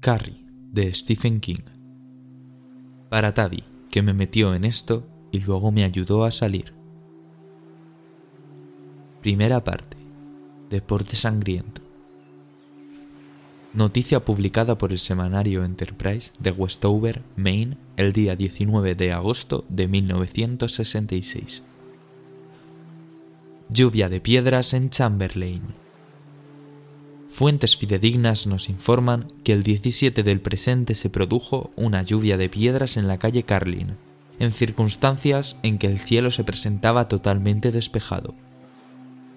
Carrie, de Stephen King. Para Tavi, que me metió en esto y luego me ayudó a salir. Primera parte. Deporte sangriento. Noticia publicada por el semanario Enterprise de Westover, Maine, el día 19 de agosto de 1966. Lluvia de piedras en Chamberlain. Fuentes fidedignas nos informan que el 17 del presente se produjo una lluvia de piedras en la calle Carlin, en circunstancias en que el cielo se presentaba totalmente despejado.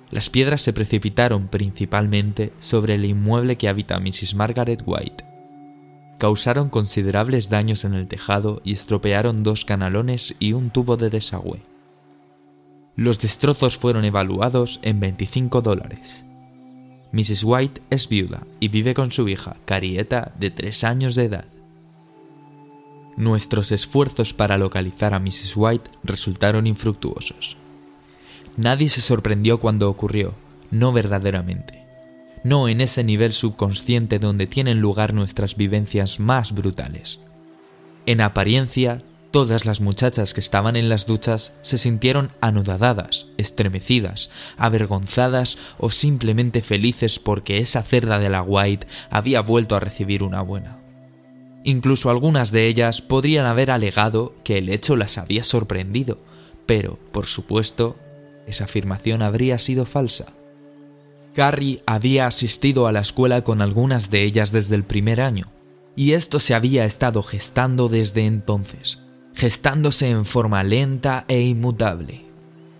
Las piedras se precipitaron principalmente sobre el inmueble que habita Mrs. Margaret White. Causaron considerables daños en el tejado y estropearon dos canalones y un tubo de desagüe. Los destrozos fueron evaluados en 25 dólares. Mrs. White es viuda y vive con su hija, Carieta, de 3 años de edad. Nuestros esfuerzos para localizar a Mrs. White resultaron infructuosos. Nadie se sorprendió cuando ocurrió, no verdaderamente. No en ese nivel subconsciente donde tienen lugar nuestras vivencias más brutales. En apariencia, Todas las muchachas que estaban en las duchas se sintieron anodadas, estremecidas, avergonzadas o simplemente felices porque esa cerda de la White había vuelto a recibir una buena. Incluso algunas de ellas podrían haber alegado que el hecho las había sorprendido, pero, por supuesto, esa afirmación habría sido falsa. Carrie había asistido a la escuela con algunas de ellas desde el primer año, y esto se había estado gestando desde entonces gestándose en forma lenta e inmutable,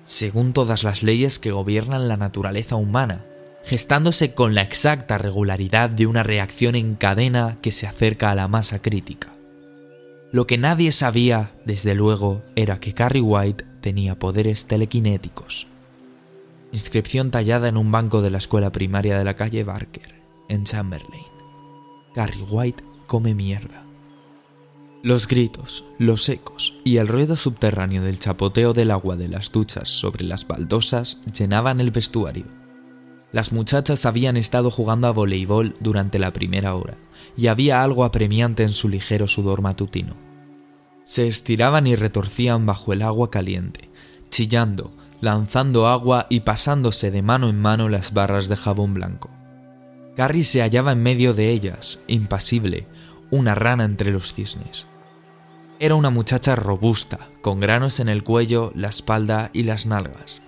según todas las leyes que gobiernan la naturaleza humana, gestándose con la exacta regularidad de una reacción en cadena que se acerca a la masa crítica. Lo que nadie sabía, desde luego, era que Carrie White tenía poderes telequinéticos. Inscripción tallada en un banco de la escuela primaria de la calle Barker, en Chamberlain. Carrie White come mierda. Los gritos, los ecos y el ruido subterráneo del chapoteo del agua de las duchas sobre las baldosas llenaban el vestuario. Las muchachas habían estado jugando a voleibol durante la primera hora, y había algo apremiante en su ligero sudor matutino. Se estiraban y retorcían bajo el agua caliente, chillando, lanzando agua y pasándose de mano en mano las barras de jabón blanco. Carrie se hallaba en medio de ellas, impasible, una rana entre los cisnes. Era una muchacha robusta, con granos en el cuello, la espalda y las nalgas.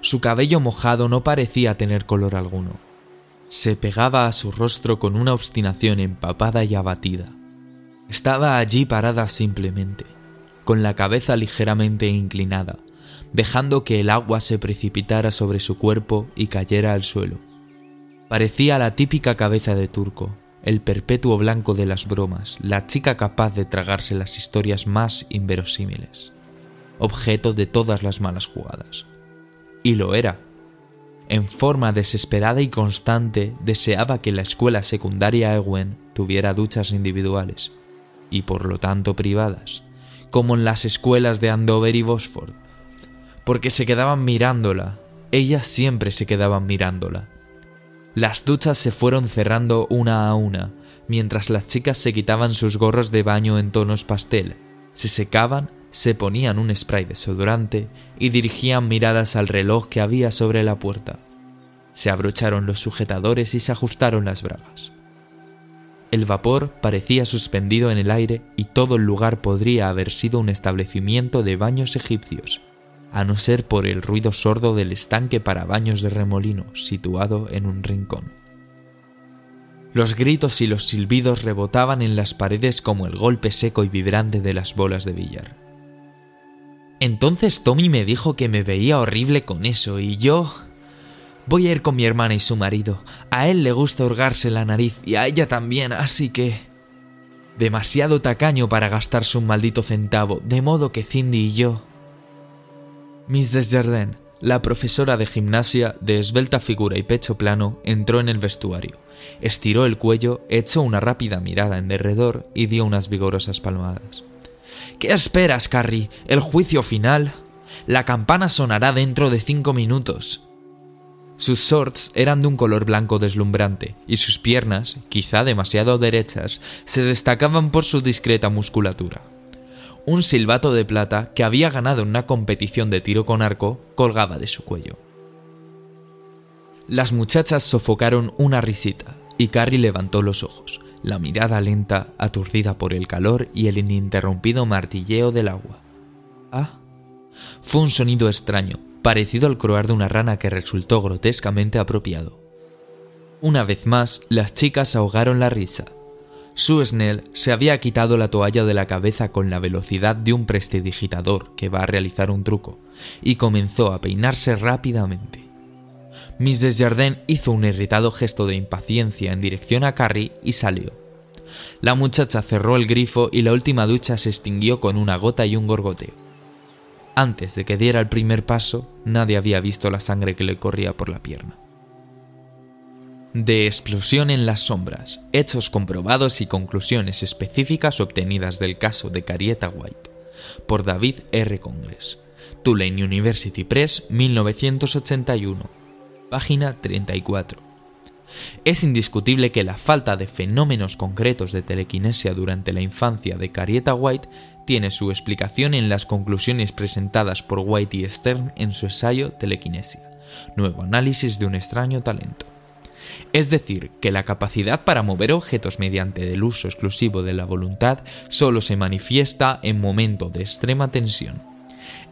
Su cabello mojado no parecía tener color alguno. Se pegaba a su rostro con una obstinación empapada y abatida. Estaba allí parada simplemente, con la cabeza ligeramente inclinada, dejando que el agua se precipitara sobre su cuerpo y cayera al suelo. Parecía la típica cabeza de turco, el perpetuo blanco de las bromas, la chica capaz de tragarse las historias más inverosímiles, objeto de todas las malas jugadas. Y lo era. En forma desesperada y constante deseaba que la escuela secundaria Ewen tuviera duchas individuales, y por lo tanto privadas, como en las escuelas de Andover y Bosford, porque se quedaban mirándola, ellas siempre se quedaban mirándola, las duchas se fueron cerrando una a una, mientras las chicas se quitaban sus gorros de baño en tonos pastel, se secaban, se ponían un spray desodorante y dirigían miradas al reloj que había sobre la puerta. Se abrocharon los sujetadores y se ajustaron las bragas. El vapor parecía suspendido en el aire y todo el lugar podría haber sido un establecimiento de baños egipcios, a no ser por el ruido sordo del estanque para baños de remolino situado en un rincón. Los gritos y los silbidos rebotaban en las paredes como el golpe seco y vibrante de las bolas de billar. Entonces Tommy me dijo que me veía horrible con eso y yo... Voy a ir con mi hermana y su marido. A él le gusta hurgarse la nariz y a ella también, así que... Demasiado tacaño para gastarse un maldito centavo, de modo que Cindy y yo... Miss Desjardins, la profesora de gimnasia de esbelta figura y pecho plano, entró en el vestuario, estiró el cuello, echó una rápida mirada en derredor y dio unas vigorosas palmadas. ¿Qué esperas, Carrie? ¿El juicio final? La campana sonará dentro de cinco minutos. Sus shorts eran de un color blanco deslumbrante y sus piernas, quizá demasiado derechas, se destacaban por su discreta musculatura. Un silbato de plata que había ganado en una competición de tiro con arco colgaba de su cuello. Las muchachas sofocaron una risita y Carrie levantó los ojos, la mirada lenta, aturdida por el calor y el ininterrumpido martilleo del agua. Ah. Fue un sonido extraño, parecido al croar de una rana que resultó grotescamente apropiado. Una vez más, las chicas ahogaron la risa. Sue Snell se había quitado la toalla de la cabeza con la velocidad de un prestidigitador que va a realizar un truco, y comenzó a peinarse rápidamente. Miss Desjardins hizo un irritado gesto de impaciencia en dirección a Carrie y salió. La muchacha cerró el grifo y la última ducha se extinguió con una gota y un gorgoteo. Antes de que diera el primer paso, nadie había visto la sangre que le corría por la pierna. De explosión en las sombras, hechos comprobados y conclusiones específicas obtenidas del caso de Carieta White, por David R. Congress, Tulane University Press, 1981, página 34. Es indiscutible que la falta de fenómenos concretos de telequinesia durante la infancia de Carieta White tiene su explicación en las conclusiones presentadas por White y Stern en su ensayo Telequinesia, nuevo análisis de un extraño talento. Es decir, que la capacidad para mover objetos mediante el uso exclusivo de la voluntad solo se manifiesta en momento de extrema tensión.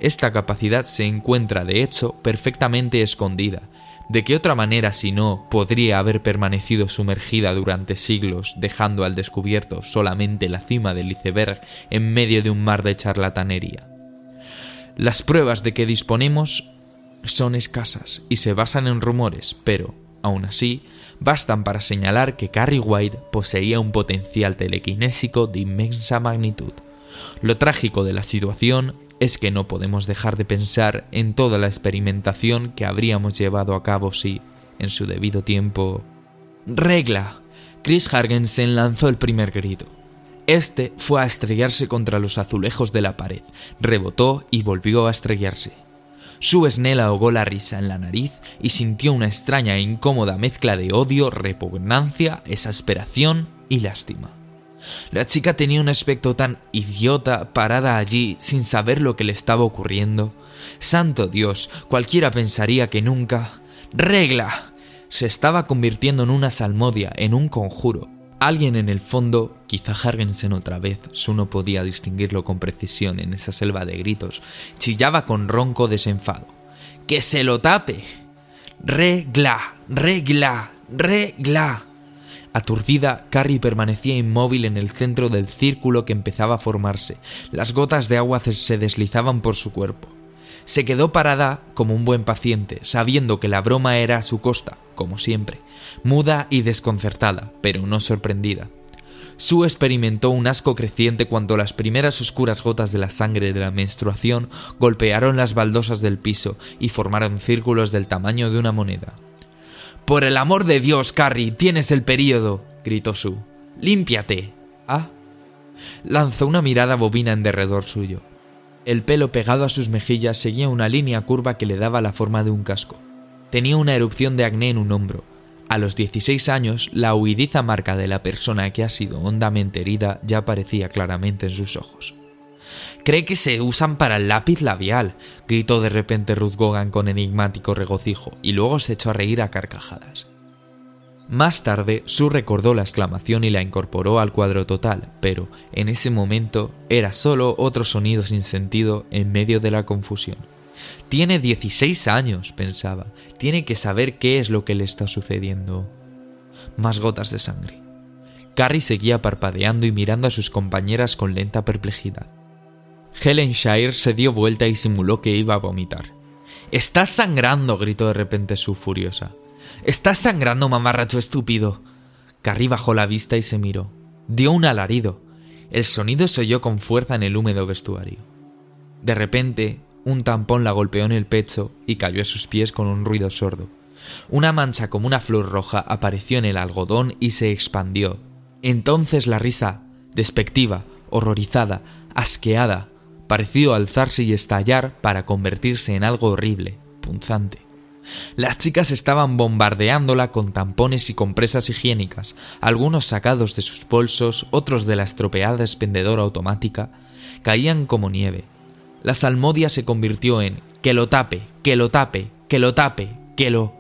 Esta capacidad se encuentra, de hecho, perfectamente escondida, ¿De qué otra manera, si no, podría haber permanecido sumergida durante siglos, dejando al descubierto solamente la cima del iceberg en medio de un mar de charlatanería? Las pruebas de que disponemos son escasas y se basan en rumores, pero, aún así, bastan para señalar que Carrie White poseía un potencial telequinésico de inmensa magnitud. Lo trágico de la situación es que no podemos dejar de pensar en toda la experimentación que habríamos llevado a cabo si, en su debido tiempo... ¡Regla! Chris Hargensen lanzó el primer grito. Este fue a estrellarse contra los azulejos de la pared, rebotó y volvió a estrellarse. Su Snell ahogó la risa en la nariz y sintió una extraña e incómoda mezcla de odio, repugnancia, exasperación y lástima. La chica tenía un aspecto tan idiota parada allí sin saber lo que le estaba ocurriendo. Santo Dios, cualquiera pensaría que nunca... ¡Regla! Se estaba convirtiendo en una salmodia, en un conjuro. Alguien en el fondo, quizá Hargensen otra vez, su no podía distinguirlo con precisión en esa selva de gritos, chillaba con ronco desenfado. ¡Que se lo tape! ¡Regla! ¡Regla! ¡Regla! Aturdida, Carrie permanecía inmóvil en el centro del círculo que empezaba a formarse. Las gotas de agua se deslizaban por su cuerpo. Se quedó parada como un buen paciente, sabiendo que la broma era a su costa, como siempre, muda y desconcertada, pero no sorprendida. Sue experimentó un asco creciente cuando las primeras oscuras gotas de la sangre de la menstruación golpearon las baldosas del piso y formaron círculos del tamaño de una moneda. Por el amor de Dios, Carrie, tienes el período, gritó Sue. Límpiate. Ah. Lanzó una mirada bobina en derredor suyo. El pelo pegado a sus mejillas seguía una línea curva que le daba la forma de un casco. Tenía una erupción de acné en un hombro. A los 16 años, la huidiza marca de la persona que ha sido hondamente herida ya aparecía claramente en sus ojos. Cree que se usan para el lápiz labial, gritó de repente Ruth Gogan con enigmático regocijo, y luego se echó a reír a carcajadas. Más tarde, Sue recordó la exclamación y la incorporó al cuadro total, pero en ese momento era solo otro sonido sin sentido en medio de la confusión. Tiene 16 años, pensaba. Tiene que saber qué es lo que le está sucediendo. Más gotas de sangre. Carrie seguía parpadeando y mirando a sus compañeras con lenta perplejidad. Helen Shire se dio vuelta y simuló que iba a vomitar. Estás sangrando, gritó de repente su furiosa. Estás sangrando, mamarracho estúpido. Carrie bajó la vista y se miró. Dio un alarido. El sonido se oyó con fuerza en el húmedo vestuario. De repente, un tampón la golpeó en el pecho y cayó a sus pies con un ruido sordo. Una mancha como una flor roja apareció en el algodón y se expandió. Entonces la risa, despectiva, horrorizada, asqueada, pareció alzarse y estallar para convertirse en algo horrible, punzante. Las chicas estaban bombardeándola con tampones y compresas higiénicas, algunos sacados de sus bolsos, otros de la estropeada expendedora automática, caían como nieve. La salmodia se convirtió en que lo tape, que lo tape, que lo tape, que lo...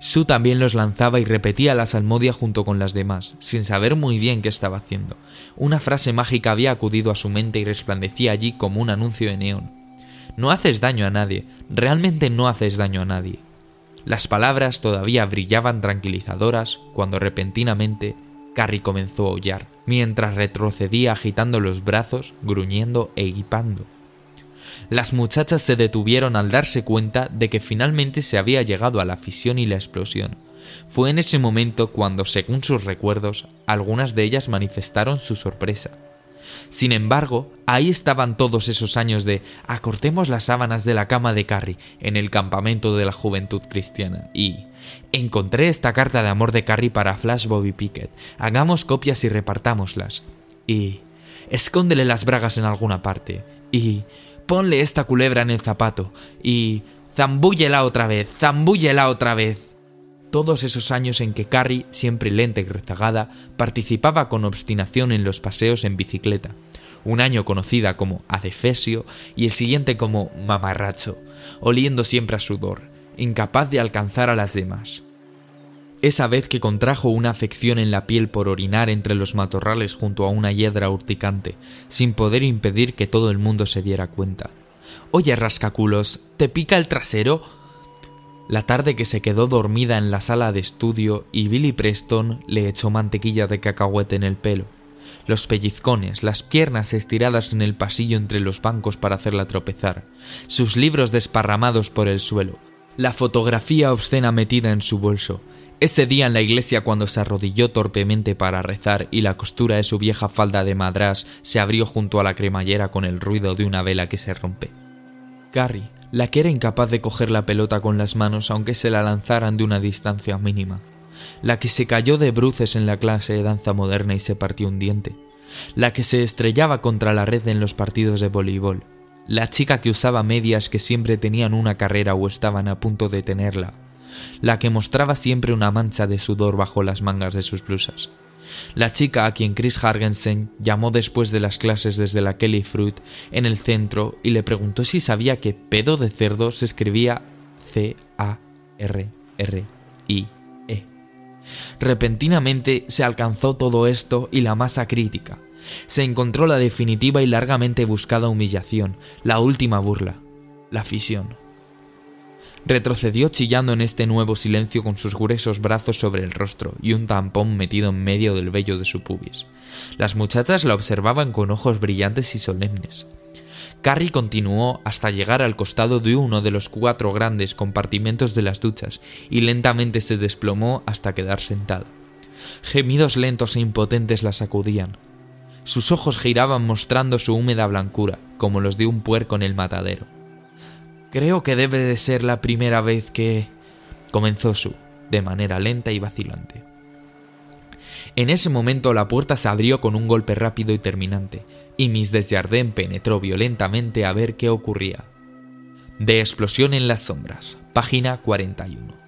Su también los lanzaba y repetía la salmodia junto con las demás, sin saber muy bien qué estaba haciendo. Una frase mágica había acudido a su mente y resplandecía allí como un anuncio de neón. No haces daño a nadie, realmente no haces daño a nadie. Las palabras todavía brillaban tranquilizadoras cuando repentinamente Carrie comenzó a aullar, mientras retrocedía agitando los brazos, gruñendo e hipando. Las muchachas se detuvieron al darse cuenta de que finalmente se había llegado a la fisión y la explosión. Fue en ese momento cuando, según sus recuerdos, algunas de ellas manifestaron su sorpresa. Sin embargo, ahí estaban todos esos años de acortemos las sábanas de la cama de Carrie en el campamento de la juventud cristiana y encontré esta carta de amor de Carrie para Flash Bobby Pickett. Hagamos copias y repartámoslas. Y escóndele las bragas en alguna parte. Y ponle esta culebra en el zapato. Y zambúllela otra vez, zambúllela otra vez todos esos años en que Carrie, siempre lenta y rezagada, participaba con obstinación en los paseos en bicicleta. Un año conocida como adefesio y el siguiente como mamarracho, oliendo siempre a sudor, incapaz de alcanzar a las demás. Esa vez que contrajo una afección en la piel por orinar entre los matorrales junto a una hiedra urticante, sin poder impedir que todo el mundo se diera cuenta. Oye, rascaculos, ¿te pica el trasero? La tarde que se quedó dormida en la sala de estudio y Billy Preston le echó mantequilla de cacahuete en el pelo. Los pellizcones, las piernas estiradas en el pasillo entre los bancos para hacerla tropezar, sus libros desparramados por el suelo, la fotografía obscena metida en su bolso, ese día en la iglesia cuando se arrodilló torpemente para rezar y la costura de su vieja falda de madrás se abrió junto a la cremallera con el ruido de una vela que se rompe. Carrie, la que era incapaz de coger la pelota con las manos aunque se la lanzaran de una distancia mínima, la que se cayó de bruces en la clase de danza moderna y se partió un diente, la que se estrellaba contra la red en los partidos de voleibol, la chica que usaba medias que siempre tenían una carrera o estaban a punto de tenerla, la que mostraba siempre una mancha de sudor bajo las mangas de sus blusas, la chica a quien Chris Hargensen llamó después de las clases desde la Kelly Fruit en el centro y le preguntó si sabía que pedo de cerdo se escribía C-A-R-R-I-E. Repentinamente se alcanzó todo esto y la masa crítica. Se encontró la definitiva y largamente buscada humillación, la última burla, la fisión retrocedió chillando en este nuevo silencio con sus gruesos brazos sobre el rostro y un tampón metido en medio del vello de su pubis. Las muchachas la observaban con ojos brillantes y solemnes. Carrie continuó hasta llegar al costado de uno de los cuatro grandes compartimentos de las duchas y lentamente se desplomó hasta quedar sentada. Gemidos lentos e impotentes la sacudían. Sus ojos giraban mostrando su húmeda blancura, como los de un puerco en el matadero. Creo que debe de ser la primera vez que... comenzó su, de manera lenta y vacilante. En ese momento la puerta se abrió con un golpe rápido y terminante, y Miss Desjardins penetró violentamente a ver qué ocurría. De explosión en las sombras, página 41.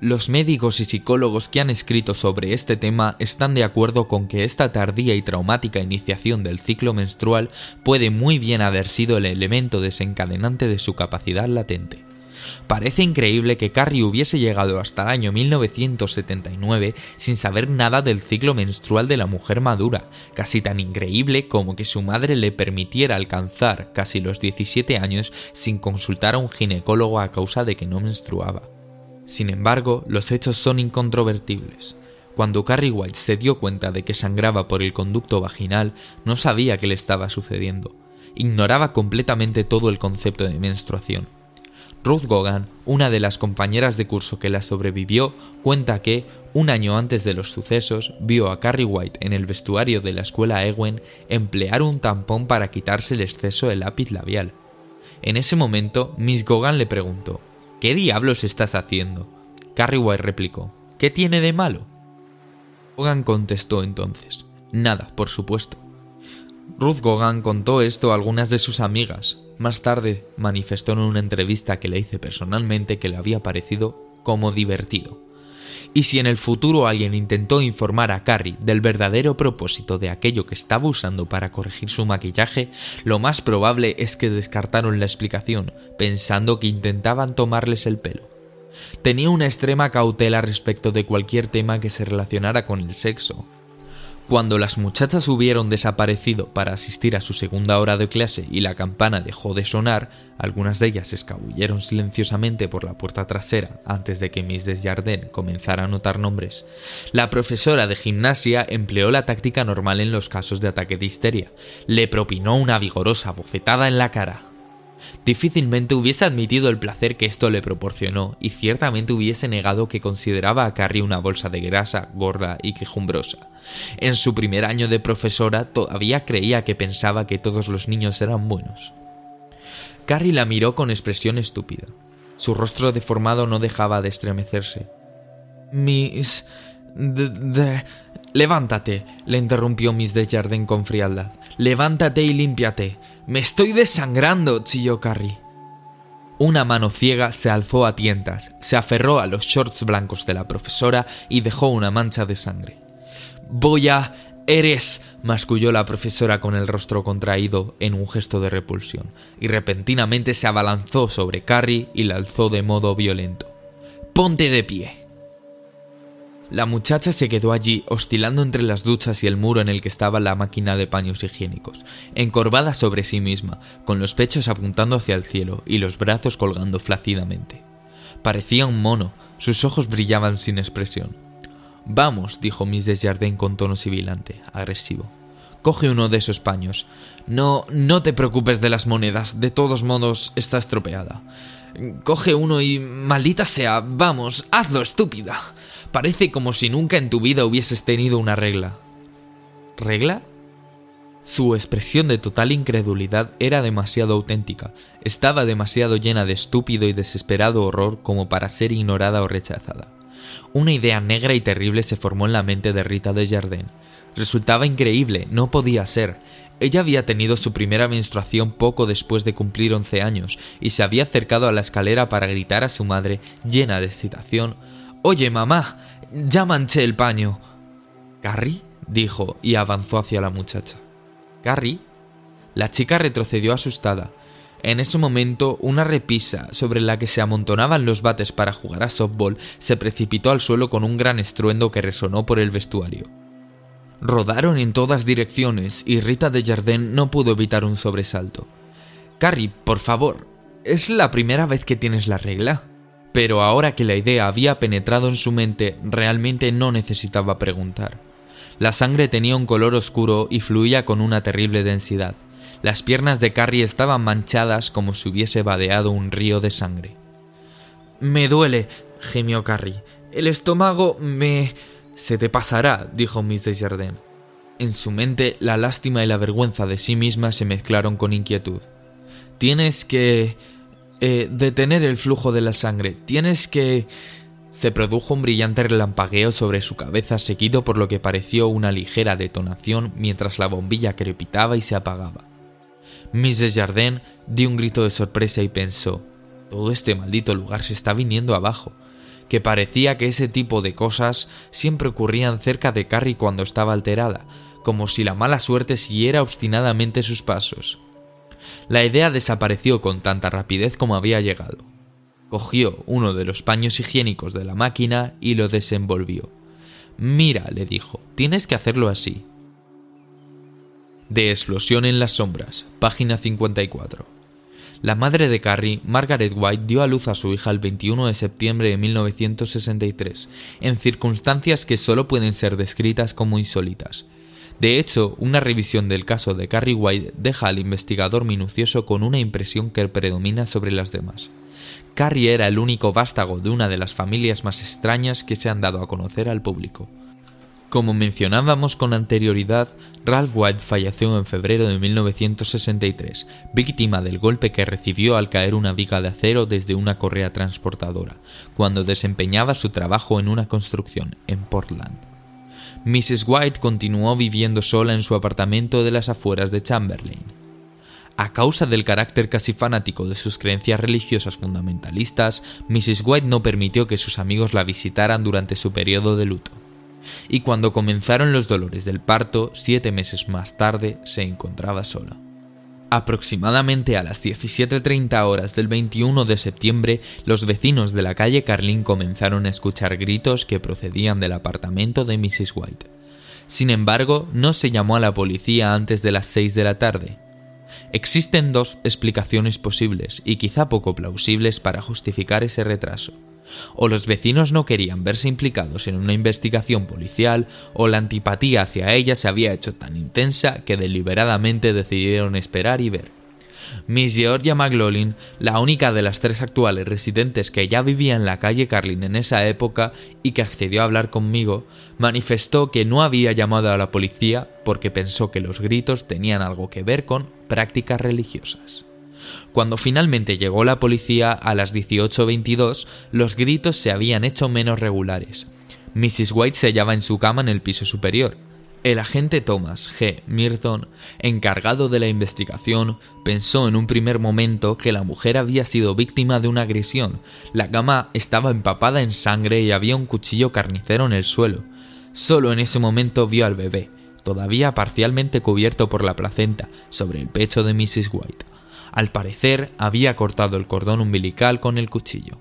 Los médicos y psicólogos que han escrito sobre este tema están de acuerdo con que esta tardía y traumática iniciación del ciclo menstrual puede muy bien haber sido el elemento desencadenante de su capacidad latente. Parece increíble que Carrie hubiese llegado hasta el año 1979 sin saber nada del ciclo menstrual de la mujer madura, casi tan increíble como que su madre le permitiera alcanzar casi los 17 años sin consultar a un ginecólogo a causa de que no menstruaba. Sin embargo, los hechos son incontrovertibles. Cuando Carrie White se dio cuenta de que sangraba por el conducto vaginal, no sabía qué le estaba sucediendo. Ignoraba completamente todo el concepto de menstruación. Ruth Gogan, una de las compañeras de curso que la sobrevivió, cuenta que, un año antes de los sucesos, vio a Carrie White en el vestuario de la escuela Ewen emplear un tampón para quitarse el exceso de lápiz labial. En ese momento, Miss Gogan le preguntó ¿Qué diablos estás haciendo? White replicó. ¿Qué tiene de malo? Gogan contestó entonces. Nada, por supuesto. Ruth Gogan contó esto a algunas de sus amigas. Más tarde manifestó en una entrevista que le hice personalmente que le había parecido como divertido. Y si en el futuro alguien intentó informar a Carrie del verdadero propósito de aquello que estaba usando para corregir su maquillaje, lo más probable es que descartaron la explicación, pensando que intentaban tomarles el pelo. Tenía una extrema cautela respecto de cualquier tema que se relacionara con el sexo, cuando las muchachas hubieron desaparecido para asistir a su segunda hora de clase y la campana dejó de sonar, algunas de ellas escabulleron silenciosamente por la puerta trasera antes de que Miss Desjardins comenzara a anotar nombres. La profesora de gimnasia empleó la táctica normal en los casos de ataque de histeria. Le propinó una vigorosa bofetada en la cara. Difícilmente hubiese admitido el placer que esto le proporcionó y ciertamente hubiese negado que consideraba a Carrie una bolsa de grasa, gorda y quejumbrosa. En su primer año de profesora todavía creía que pensaba que todos los niños eran buenos. Carrie la miró con expresión estúpida. Su rostro deformado no dejaba de estremecerse. Miss... De, Levántate, le interrumpió Miss Desjardins con frialdad. Levántate y límpiate. Me estoy desangrando, chilló Carrie. Una mano ciega se alzó a tientas, se aferró a los shorts blancos de la profesora y dejó una mancha de sangre. Voy a... Eres... masculló la profesora con el rostro contraído en un gesto de repulsión, y repentinamente se abalanzó sobre Carrie y la alzó de modo violento. Ponte de pie. La muchacha se quedó allí, oscilando entre las duchas y el muro en el que estaba la máquina de paños higiénicos, encorvada sobre sí misma, con los pechos apuntando hacia el cielo y los brazos colgando flácidamente. Parecía un mono, sus ojos brillaban sin expresión. Vamos, dijo Miss Desjardins con tono sibilante, agresivo. Coge uno de esos paños. No, no te preocupes de las monedas, de todos modos está estropeada. Coge uno y... maldita sea, vamos, hazlo, estúpida. Parece como si nunca en tu vida hubieses tenido una regla. ¿Regla? Su expresión de total incredulidad era demasiado auténtica, estaba demasiado llena de estúpido y desesperado horror como para ser ignorada o rechazada. Una idea negra y terrible se formó en la mente de Rita de. Resultaba increíble, no podía ser. Ella había tenido su primera menstruación poco después de cumplir 11 años y se había acercado a la escalera para gritar a su madre, llena de excitación, Oye, mamá, ya manché el paño. ¿Carrie? dijo y avanzó hacia la muchacha. ¿Carrie? La chica retrocedió asustada. En ese momento, una repisa sobre la que se amontonaban los bates para jugar a softball se precipitó al suelo con un gran estruendo que resonó por el vestuario. Rodaron en todas direcciones y Rita de Jardin no pudo evitar un sobresalto. Carrie, por favor, ¿es la primera vez que tienes la regla? Pero ahora que la idea había penetrado en su mente, realmente no necesitaba preguntar. La sangre tenía un color oscuro y fluía con una terrible densidad. Las piernas de Carrie estaban manchadas como si hubiese vadeado un río de sangre. Me duele, gemió Carrie. El estómago me... Se te pasará, dijo Miss Desjardins. En su mente, la lástima y la vergüenza de sí misma se mezclaron con inquietud. Tienes que... Eh, detener el flujo de la sangre. Tienes que... Se produjo un brillante relampagueo sobre su cabeza seguido por lo que pareció una ligera detonación mientras la bombilla crepitaba y se apagaba. Miss Desjardins dio un grito de sorpresa y pensó, todo este maldito lugar se está viniendo abajo, que parecía que ese tipo de cosas siempre ocurrían cerca de Carrie cuando estaba alterada, como si la mala suerte siguiera obstinadamente sus pasos. La idea desapareció con tanta rapidez como había llegado. Cogió uno de los paños higiénicos de la máquina y lo desenvolvió. Mira, le dijo, tienes que hacerlo así. De explosión en las sombras, página 54. La madre de Carrie, Margaret White, dio a luz a su hija el 21 de septiembre de 1963, en circunstancias que solo pueden ser descritas como insólitas. De hecho, una revisión del caso de Carrie White deja al investigador minucioso con una impresión que predomina sobre las demás. Carrie era el único vástago de una de las familias más extrañas que se han dado a conocer al público. Como mencionábamos con anterioridad, Ralph White falleció en febrero de 1963, víctima del golpe que recibió al caer una viga de acero desde una correa transportadora, cuando desempeñaba su trabajo en una construcción en Portland. Mrs. White continuó viviendo sola en su apartamento de las afueras de Chamberlain. A causa del carácter casi fanático de sus creencias religiosas fundamentalistas, Mrs. White no permitió que sus amigos la visitaran durante su periodo de luto. Y cuando comenzaron los dolores del parto, siete meses más tarde, se encontraba sola. Aproximadamente a las 17.30 horas del 21 de septiembre, los vecinos de la calle Carlin comenzaron a escuchar gritos que procedían del apartamento de Mrs. White. Sin embargo, no se llamó a la policía antes de las 6 de la tarde. Existen dos explicaciones posibles y quizá poco plausibles para justificar ese retraso. O los vecinos no querían verse implicados en una investigación policial, o la antipatía hacia ella se había hecho tan intensa que deliberadamente decidieron esperar y ver. Miss Georgia McLaughlin, la única de las tres actuales residentes que ya vivía en la calle Carlin en esa época y que accedió a hablar conmigo, manifestó que no había llamado a la policía porque pensó que los gritos tenían algo que ver con prácticas religiosas. Cuando finalmente llegó la policía a las 18.22, los gritos se habían hecho menos regulares. Mrs. White se hallaba en su cama en el piso superior. El agente Thomas G. Mirton, encargado de la investigación, pensó en un primer momento que la mujer había sido víctima de una agresión. La cama estaba empapada en sangre y había un cuchillo carnicero en el suelo. Solo en ese momento vio al bebé, todavía parcialmente cubierto por la placenta, sobre el pecho de Mrs. White. Al parecer, había cortado el cordón umbilical con el cuchillo.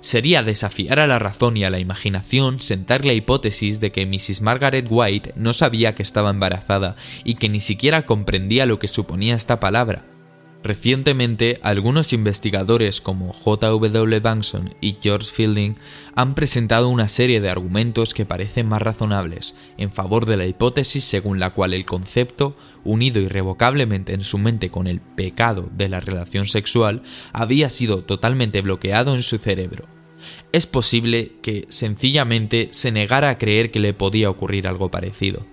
Sería desafiar a la razón y a la imaginación sentar la hipótesis de que Mrs. Margaret White no sabía que estaba embarazada y que ni siquiera comprendía lo que suponía esta palabra. Recientemente, algunos investigadores como J.W. Bankson y George Fielding han presentado una serie de argumentos que parecen más razonables en favor de la hipótesis según la cual el concepto, unido irrevocablemente en su mente con el pecado de la relación sexual, había sido totalmente bloqueado en su cerebro. Es posible que sencillamente se negara a creer que le podía ocurrir algo parecido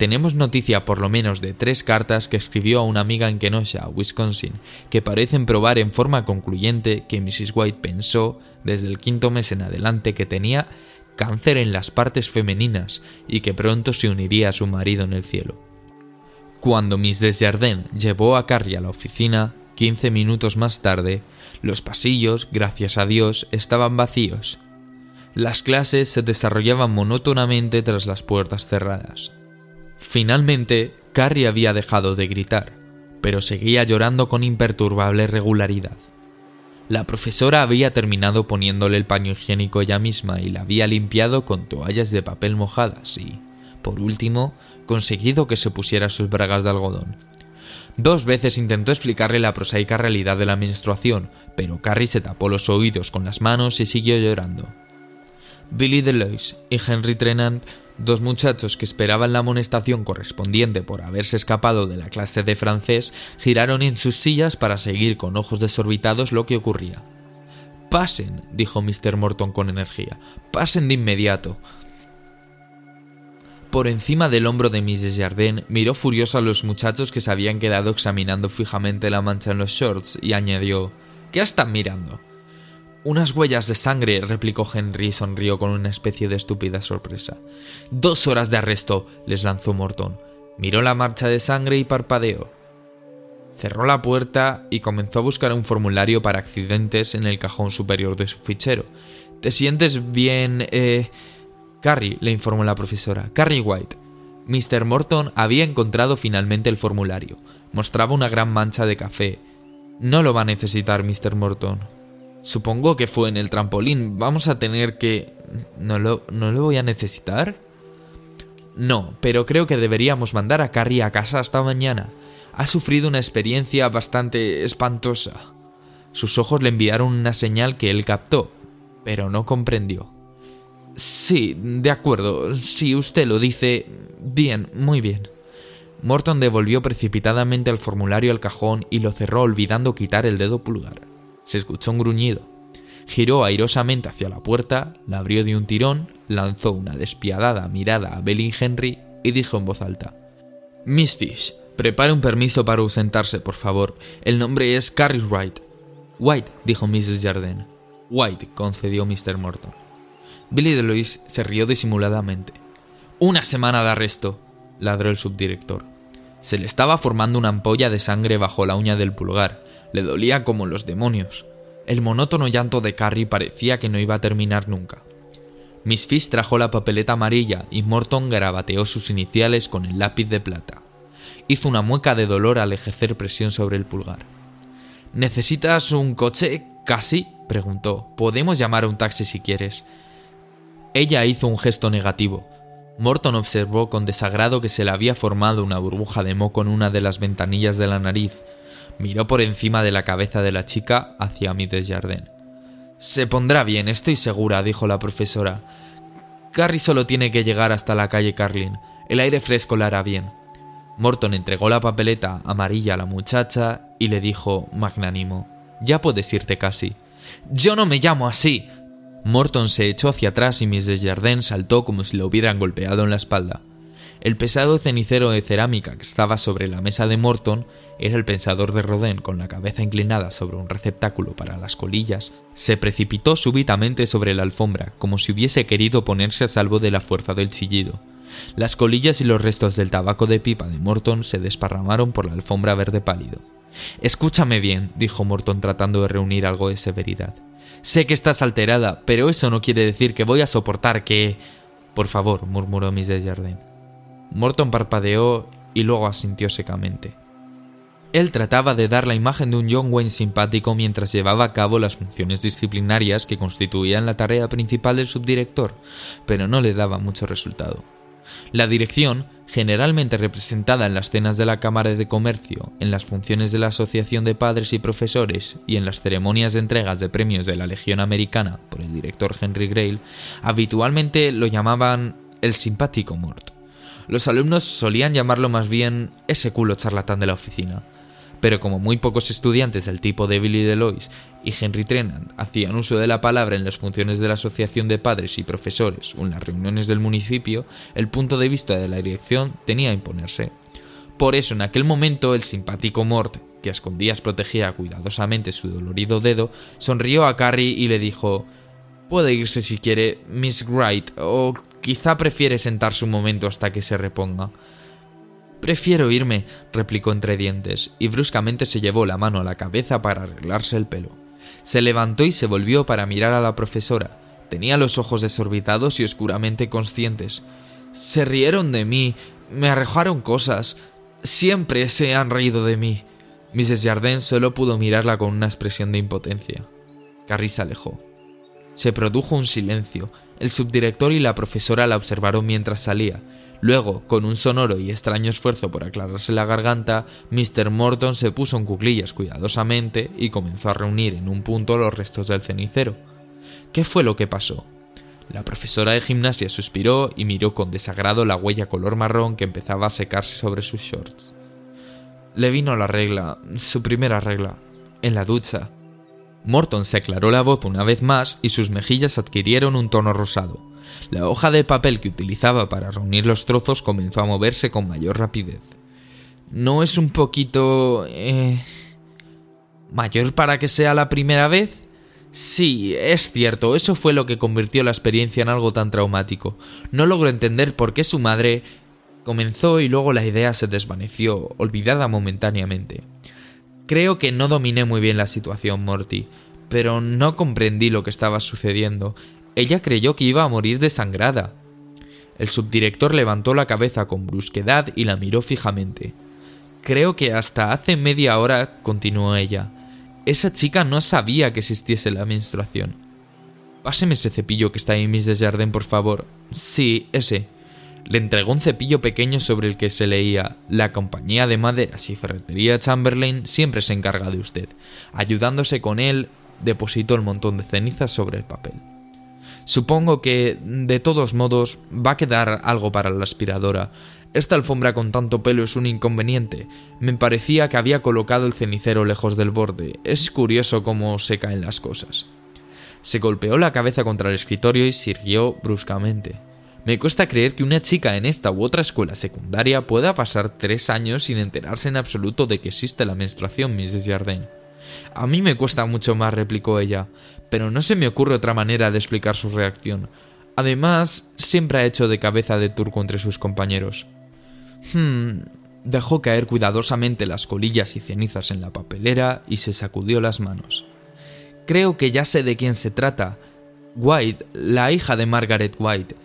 tenemos noticia por lo menos de tres cartas que escribió a una amiga en Kenosha, Wisconsin, que parecen probar en forma concluyente que Mrs. White pensó, desde el quinto mes en adelante, que tenía cáncer en las partes femeninas y que pronto se uniría a su marido en el cielo. Cuando Miss Desjardins llevó a Carrie a la oficina, 15 minutos más tarde, los pasillos, gracias a Dios, estaban vacíos. Las clases se desarrollaban monótonamente tras las puertas cerradas. Finalmente, Carrie había dejado de gritar, pero seguía llorando con imperturbable regularidad. La profesora había terminado poniéndole el paño higiénico ella misma y la había limpiado con toallas de papel mojadas y, por último, conseguido que se pusiera sus bragas de algodón. Dos veces intentó explicarle la prosaica realidad de la menstruación, pero Carrie se tapó los oídos con las manos y siguió llorando. Billy Delois y Henry Trenant Dos muchachos que esperaban la amonestación correspondiente por haberse escapado de la clase de francés giraron en sus sillas para seguir con ojos desorbitados lo que ocurría. Pasen, dijo Mr. Morton con energía. Pasen de inmediato. Por encima del hombro de Mrs. Jardin miró furioso a los muchachos que se habían quedado examinando fijamente la mancha en los shorts y añadió ¿Qué están mirando? Unas huellas de sangre, replicó Henry y sonrió con una especie de estúpida sorpresa. Dos horas de arresto, les lanzó Morton. Miró la marcha de sangre y parpadeó. Cerró la puerta y comenzó a buscar un formulario para accidentes en el cajón superior de su fichero. ¿Te sientes bien, eh? Carrie, le informó la profesora. Carrie White. Mr. Morton había encontrado finalmente el formulario. Mostraba una gran mancha de café. No lo va a necesitar, Mr. Morton. Supongo que fue en el trampolín. Vamos a tener que... ¿No lo, ¿No lo voy a necesitar? No, pero creo que deberíamos mandar a Carrie a casa hasta mañana. Ha sufrido una experiencia bastante espantosa. Sus ojos le enviaron una señal que él captó, pero no comprendió. Sí, de acuerdo, si usted lo dice... Bien, muy bien. Morton devolvió precipitadamente el formulario al cajón y lo cerró olvidando quitar el dedo pulgar se escuchó un gruñido. Giró airosamente hacia la puerta, la abrió de un tirón, lanzó una despiadada mirada a Belly Henry y dijo en voz alta: Miss Fish, prepare un permiso para ausentarse, por favor. El nombre es Carrie Wright. White, dijo Mrs. Jardine. White, concedió Mr. Morton. Billy DeLuis se rió disimuladamente. Una semana de arresto, ladró el subdirector. Se le estaba formando una ampolla de sangre bajo la uña del pulgar. Le dolía como los demonios. El monótono llanto de Carrie parecía que no iba a terminar nunca. Miss Fish trajo la papeleta amarilla y Morton garabateó sus iniciales con el lápiz de plata. Hizo una mueca de dolor al ejercer presión sobre el pulgar. ¿Necesitas un coche? Casi, preguntó. Podemos llamar a un taxi si quieres. Ella hizo un gesto negativo. Morton observó con desagrado que se le había formado una burbuja de moco en una de las ventanillas de la nariz. Miró por encima de la cabeza de la chica hacia Miss Desjardins. Se pondrá bien, estoy segura, dijo la profesora. Carrie solo tiene que llegar hasta la calle Carlin. El aire fresco le hará bien. Morton entregó la papeleta amarilla a la muchacha y le dijo magnánimo: Ya puedes irte casi. Yo no me llamo así, Morton se echó hacia atrás y Miss Desjardins saltó como si lo hubieran golpeado en la espalda. El pesado cenicero de cerámica que estaba sobre la mesa de Morton era el pensador de Rodin con la cabeza inclinada sobre un receptáculo para las colillas, se precipitó súbitamente sobre la alfombra, como si hubiese querido ponerse a salvo de la fuerza del chillido. Las colillas y los restos del tabaco de pipa de Morton se desparramaron por la alfombra verde pálido. Escúchame bien, dijo Morton tratando de reunir algo de severidad. Sé que estás alterada, pero eso no quiere decir que voy a soportar que... Por favor, murmuró Miss Desjardins. Morton parpadeó y luego asintió secamente. Él trataba de dar la imagen de un John Wayne simpático mientras llevaba a cabo las funciones disciplinarias que constituían la tarea principal del subdirector, pero no le daba mucho resultado. La dirección generalmente representada en las cenas de la Cámara de Comercio, en las funciones de la Asociación de Padres y Profesores y en las ceremonias de entregas de premios de la Legión Americana por el director Henry Grail, habitualmente lo llamaban el simpático Mort. Los alumnos solían llamarlo más bien ese culo charlatán de la oficina, pero como muy pocos estudiantes del tipo de Billy Delois y Henry Trenant hacían uso de la palabra en las funciones de la Asociación de Padres y Profesores o en las reuniones del municipio, el punto de vista de la dirección tenía a imponerse. Por eso en aquel momento el simpático Mort, que a escondidas protegía cuidadosamente su dolorido dedo, sonrió a Carrie y le dijo Puede irse si quiere, Miss Wright, o quizá prefiere sentarse un momento hasta que se reponga. Prefiero irme, replicó entre dientes, y bruscamente se llevó la mano a la cabeza para arreglarse el pelo. Se levantó y se volvió para mirar a la profesora. Tenía los ojos desorbitados y oscuramente conscientes. Se rieron de mí, me arrojaron cosas. Siempre se han reído de mí. Mrs. Jardin solo pudo mirarla con una expresión de impotencia. Carrie alejó. Se produjo un silencio. El subdirector y la profesora la observaron mientras salía, Luego, con un sonoro y extraño esfuerzo por aclararse la garganta, Mr. Morton se puso en cuclillas cuidadosamente y comenzó a reunir en un punto los restos del cenicero. ¿Qué fue lo que pasó? La profesora de gimnasia suspiró y miró con desagrado la huella color marrón que empezaba a secarse sobre sus shorts. Le vino la regla, su primera regla, en la ducha. Morton se aclaró la voz una vez más y sus mejillas adquirieron un tono rosado. La hoja de papel que utilizaba para reunir los trozos comenzó a moverse con mayor rapidez. ¿No es un poquito... Eh, mayor para que sea la primera vez? Sí, es cierto, eso fue lo que convirtió la experiencia en algo tan traumático. No logro entender por qué su madre comenzó y luego la idea se desvaneció, olvidada momentáneamente. Creo que no dominé muy bien la situación, Morty, pero no comprendí lo que estaba sucediendo. Ella creyó que iba a morir desangrada. El subdirector levantó la cabeza con brusquedad y la miró fijamente. Creo que hasta hace media hora, continuó ella, esa chica no sabía que existiese la menstruación. Páseme ese cepillo que está ahí, Miss Desjardins, por favor. Sí, ese. Le entregó un cepillo pequeño sobre el que se leía La compañía de maderas y ferretería Chamberlain siempre se encarga de usted. Ayudándose con él, depositó el montón de cenizas sobre el papel. Supongo que, de todos modos, va a quedar algo para la aspiradora. Esta alfombra con tanto pelo es un inconveniente. Me parecía que había colocado el cenicero lejos del borde. Es curioso cómo se caen las cosas. Se golpeó la cabeza contra el escritorio y sirvió bruscamente. Me cuesta creer que una chica en esta u otra escuela secundaria pueda pasar tres años sin enterarse en absoluto de que existe la menstruación, Mrs. Jardine. A mí me cuesta mucho más, replicó ella, pero no se me ocurre otra manera de explicar su reacción. Además, siempre ha hecho de cabeza de turco entre sus compañeros. Hmm. dejó caer cuidadosamente las colillas y cenizas en la papelera y se sacudió las manos. Creo que ya sé de quién se trata. White, la hija de Margaret White.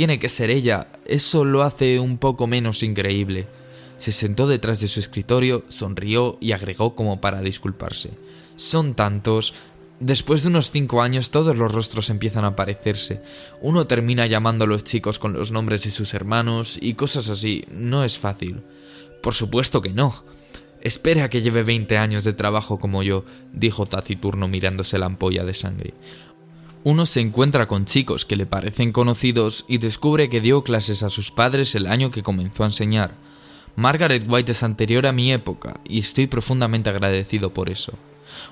Tiene que ser ella. Eso lo hace un poco menos increíble. Se sentó detrás de su escritorio, sonrió y agregó como para disculparse. Son tantos. Después de unos cinco años todos los rostros empiezan a parecerse. Uno termina llamando a los chicos con los nombres de sus hermanos y cosas así. No es fácil. Por supuesto que no. Espera que lleve 20 años de trabajo como yo, dijo taciturno mirándose la ampolla de sangre. Uno se encuentra con chicos que le parecen conocidos y descubre que dio clases a sus padres el año que comenzó a enseñar. Margaret White es anterior a mi época y estoy profundamente agradecido por eso.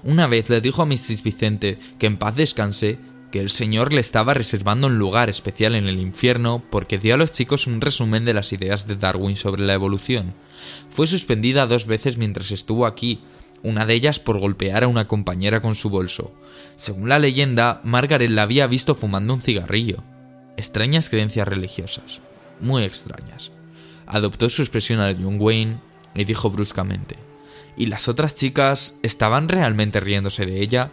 Una vez le dijo a Mrs. Vicente que en paz descanse que el Señor le estaba reservando un lugar especial en el infierno porque dio a los chicos un resumen de las ideas de Darwin sobre la evolución. Fue suspendida dos veces mientras estuvo aquí, una de ellas por golpear a una compañera con su bolso. Según la leyenda, Margaret la había visto fumando un cigarrillo. Extrañas creencias religiosas. Muy extrañas. Adoptó su expresión a John Wayne y dijo bruscamente: ¿Y las otras chicas estaban realmente riéndose de ella?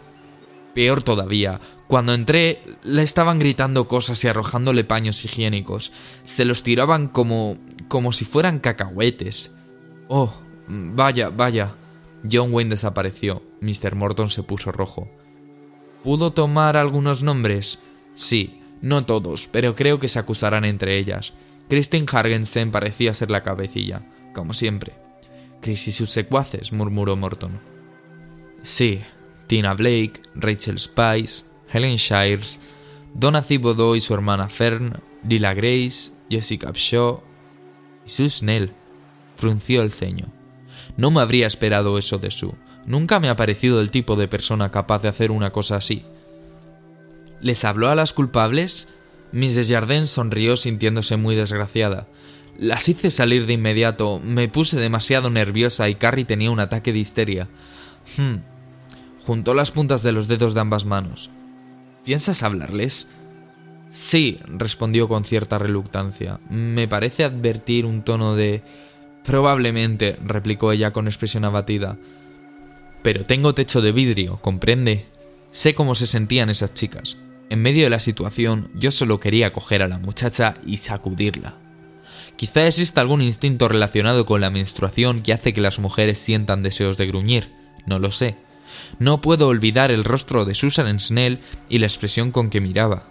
Peor todavía, cuando entré le estaban gritando cosas y arrojándole paños higiénicos. Se los tiraban como. como si fueran cacahuetes. Oh, vaya, vaya. John Wayne desapareció. Mr. Morton se puso rojo. ¿Pudo tomar algunos nombres? Sí, no todos, pero creo que se acusarán entre ellas. Christine Hargensen parecía ser la cabecilla, como siempre. Chris y sus secuaces, murmuró Morton. Sí, Tina Blake, Rachel Spice, Helen Shires, Donna Thibodeau y su hermana Fern, Lila Grace, Jessica Shaw y Sue Snell. Frunció el ceño. No me habría esperado eso de Sue. Nunca me ha parecido el tipo de persona capaz de hacer una cosa así. ¿Les habló a las culpables? Miss Desjardins sonrió sintiéndose muy desgraciada. Las hice salir de inmediato, me puse demasiado nerviosa y Carrie tenía un ataque de histeria. Hmm, Juntó las puntas de los dedos de ambas manos. ¿Piensas hablarles? Sí, respondió con cierta reluctancia. Me parece advertir un tono de... Probablemente, replicó ella con expresión abatida. Pero tengo techo de vidrio, ¿comprende? Sé cómo se sentían esas chicas. En medio de la situación, yo solo quería coger a la muchacha y sacudirla. Quizá exista algún instinto relacionado con la menstruación que hace que las mujeres sientan deseos de gruñir, no lo sé. No puedo olvidar el rostro de Susan Snell y la expresión con que miraba.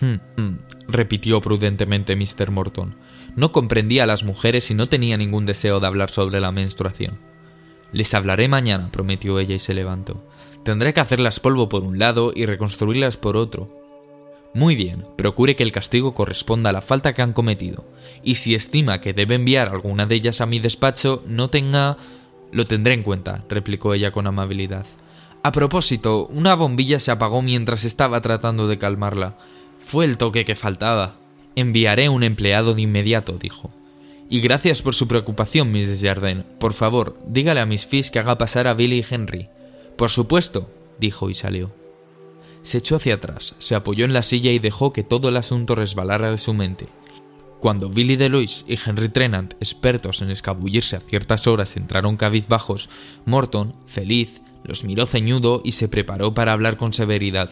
Hmm, hmm, repitió prudentemente Mr. Morton. No comprendía a las mujeres y no tenía ningún deseo de hablar sobre la menstruación. Les hablaré mañana, prometió ella y se levantó. Tendré que hacerlas polvo por un lado y reconstruirlas por otro. Muy bien, procure que el castigo corresponda a la falta que han cometido, y si estima que debe enviar alguna de ellas a mi despacho, no tenga lo tendré en cuenta, replicó ella con amabilidad. A propósito, una bombilla se apagó mientras estaba tratando de calmarla. Fue el toque que faltaba. Enviaré un empleado de inmediato, dijo. Y gracias por su preocupación, Miss Desjardins. Por favor, dígale a Miss Fish que haga pasar a Billy y Henry. Por supuesto, dijo y salió. Se echó hacia atrás, se apoyó en la silla y dejó que todo el asunto resbalara de su mente. Cuando Billy DeLuis y Henry Trenant, expertos en escabullirse a ciertas horas, entraron cabizbajos, Morton, feliz, los miró ceñudo y se preparó para hablar con severidad.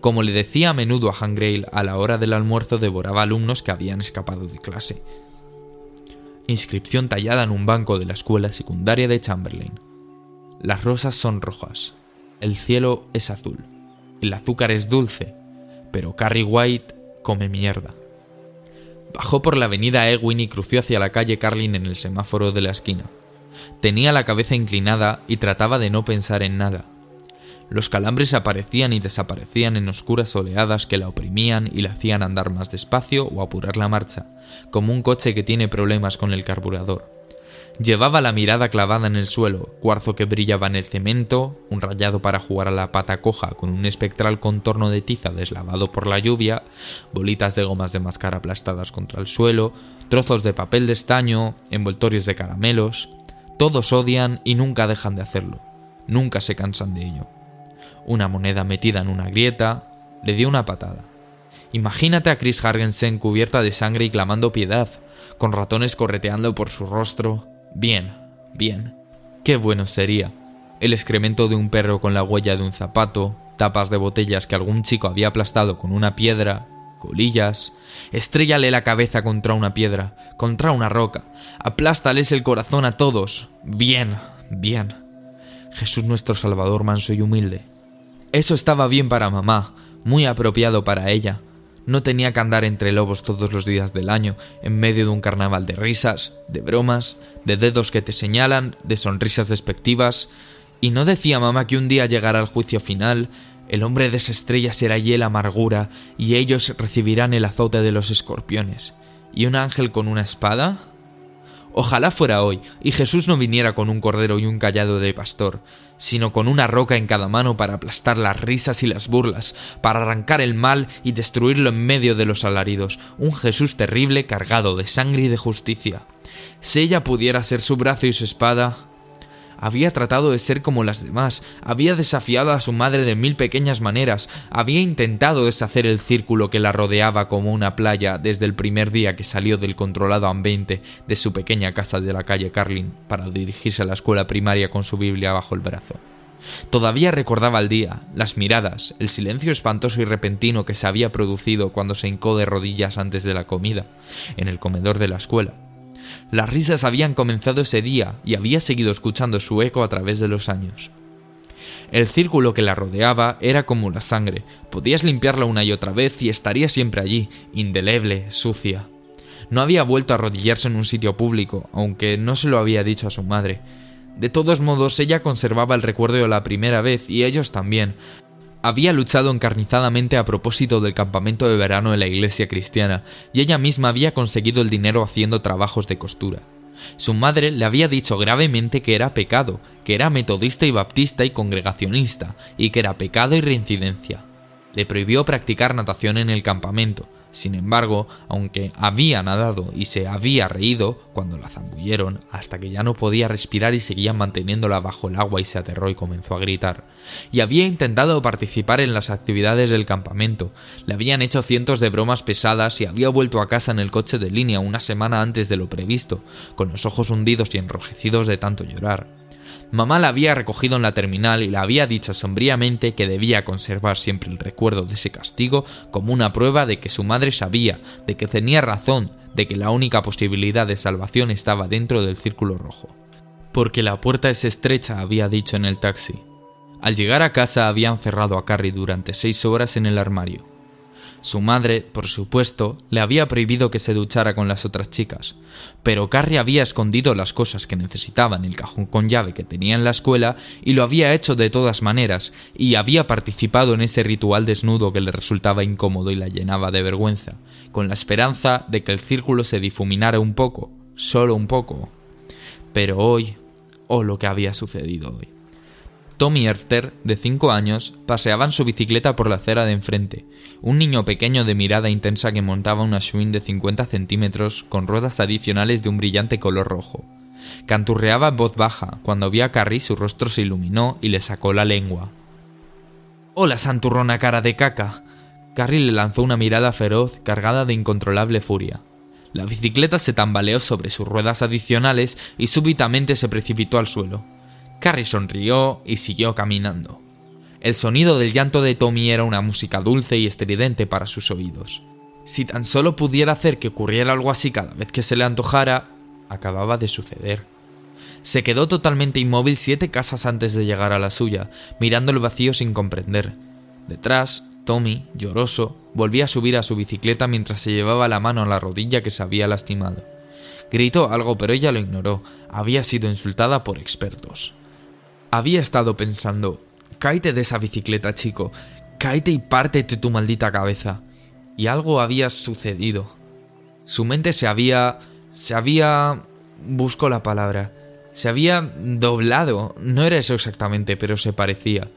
Como le decía a menudo a Han Grail, a la hora del almuerzo devoraba alumnos que habían escapado de clase. Inscripción tallada en un banco de la escuela secundaria de Chamberlain. Las rosas son rojas, el cielo es azul, el azúcar es dulce, pero Carrie White come mierda. Bajó por la avenida Ewing y cruzó hacia la calle Carlin en el semáforo de la esquina. Tenía la cabeza inclinada y trataba de no pensar en nada. Los calambres aparecían y desaparecían en oscuras oleadas que la oprimían y la hacían andar más despacio o apurar la marcha, como un coche que tiene problemas con el carburador. Llevaba la mirada clavada en el suelo, cuarzo que brillaba en el cemento, un rayado para jugar a la pata coja con un espectral contorno de tiza deslavado por la lluvia, bolitas de gomas de mascar aplastadas contra el suelo, trozos de papel de estaño, envoltorios de caramelos. Todos odian y nunca dejan de hacerlo. Nunca se cansan de ello. Una moneda metida en una grieta le dio una patada. Imagínate a Chris Hargensen cubierta de sangre y clamando piedad, con ratones correteando por su rostro. Bien, bien. Qué bueno sería. El excremento de un perro con la huella de un zapato, tapas de botellas que algún chico había aplastado con una piedra, colillas. Estrellale la cabeza contra una piedra, contra una roca. Aplástales el corazón a todos. Bien, bien. Jesús nuestro Salvador manso y humilde. Eso estaba bien para mamá, muy apropiado para ella. No tenía que andar entre lobos todos los días del año, en medio de un carnaval de risas, de bromas, de dedos que te señalan, de sonrisas despectivas. Y no decía mamá que un día llegará el juicio final, el hombre de esa estrella será y amargura, y ellos recibirán el azote de los escorpiones. ¿Y un ángel con una espada? Ojalá fuera hoy, y Jesús no viniera con un cordero y un callado de pastor, sino con una roca en cada mano para aplastar las risas y las burlas, para arrancar el mal y destruirlo en medio de los alaridos, un Jesús terrible cargado de sangre y de justicia. Si ella pudiera ser su brazo y su espada, había tratado de ser como las demás, había desafiado a su madre de mil pequeñas maneras, había intentado deshacer el círculo que la rodeaba como una playa desde el primer día que salió del controlado ambiente de su pequeña casa de la calle Carlin para dirigirse a la escuela primaria con su Biblia bajo el brazo. Todavía recordaba el día, las miradas, el silencio espantoso y repentino que se había producido cuando se hincó de rodillas antes de la comida, en el comedor de la escuela las risas habían comenzado ese día y había seguido escuchando su eco a través de los años. El círculo que la rodeaba era como la sangre, podías limpiarla una y otra vez y estaría siempre allí, indeleble, sucia. No había vuelto a arrodillarse en un sitio público, aunque no se lo había dicho a su madre. De todos modos, ella conservaba el recuerdo de la primera vez y ellos también, había luchado encarnizadamente a propósito del campamento de verano de la iglesia cristiana, y ella misma había conseguido el dinero haciendo trabajos de costura. Su madre le había dicho gravemente que era pecado, que era metodista y baptista y congregacionista, y que era pecado y reincidencia. Le prohibió practicar natación en el campamento, sin embargo, aunque había nadado y se había reído cuando la zambulleron, hasta que ya no podía respirar y seguía manteniéndola bajo el agua y se aterró y comenzó a gritar, y había intentado participar en las actividades del campamento, le habían hecho cientos de bromas pesadas y había vuelto a casa en el coche de línea una semana antes de lo previsto, con los ojos hundidos y enrojecidos de tanto llorar. Mamá la había recogido en la terminal y le había dicho sombríamente que debía conservar siempre el recuerdo de ese castigo como una prueba de que su madre sabía, de que tenía razón, de que la única posibilidad de salvación estaba dentro del círculo rojo. Porque la puerta es estrecha, había dicho en el taxi. Al llegar a casa habían cerrado a Carrie durante seis horas en el armario. Su madre, por supuesto, le había prohibido que se duchara con las otras chicas, pero Carrie había escondido las cosas que necesitaba en el cajón con llave que tenía en la escuela y lo había hecho de todas maneras, y había participado en ese ritual desnudo que le resultaba incómodo y la llenaba de vergüenza, con la esperanza de que el círculo se difuminara un poco, solo un poco. Pero hoy, oh lo que había sucedido hoy. Tommy Erter, de 5 años, paseaba en su bicicleta por la acera de enfrente, un niño pequeño de mirada intensa que montaba una Schwinn de 50 centímetros con ruedas adicionales de un brillante color rojo. Canturreaba en voz baja, cuando vio a Carrie su rostro se iluminó y le sacó la lengua. ¡Hola, santurrona cara de caca! Carrie le lanzó una mirada feroz cargada de incontrolable furia. La bicicleta se tambaleó sobre sus ruedas adicionales y súbitamente se precipitó al suelo. Carrie sonrió y siguió caminando. El sonido del llanto de Tommy era una música dulce y estridente para sus oídos. Si tan solo pudiera hacer que ocurriera algo así cada vez que se le antojara, acababa de suceder. Se quedó totalmente inmóvil siete casas antes de llegar a la suya, mirando el vacío sin comprender. Detrás, Tommy, lloroso, volvía a subir a su bicicleta mientras se llevaba la mano a la rodilla que se había lastimado. Gritó algo, pero ella lo ignoró. Había sido insultada por expertos. Había estado pensando, cáete de esa bicicleta, chico, cáete y pártete tu maldita cabeza. Y algo había sucedido. Su mente se había... se había... busco la palabra. Se había doblado. No era eso exactamente, pero se parecía.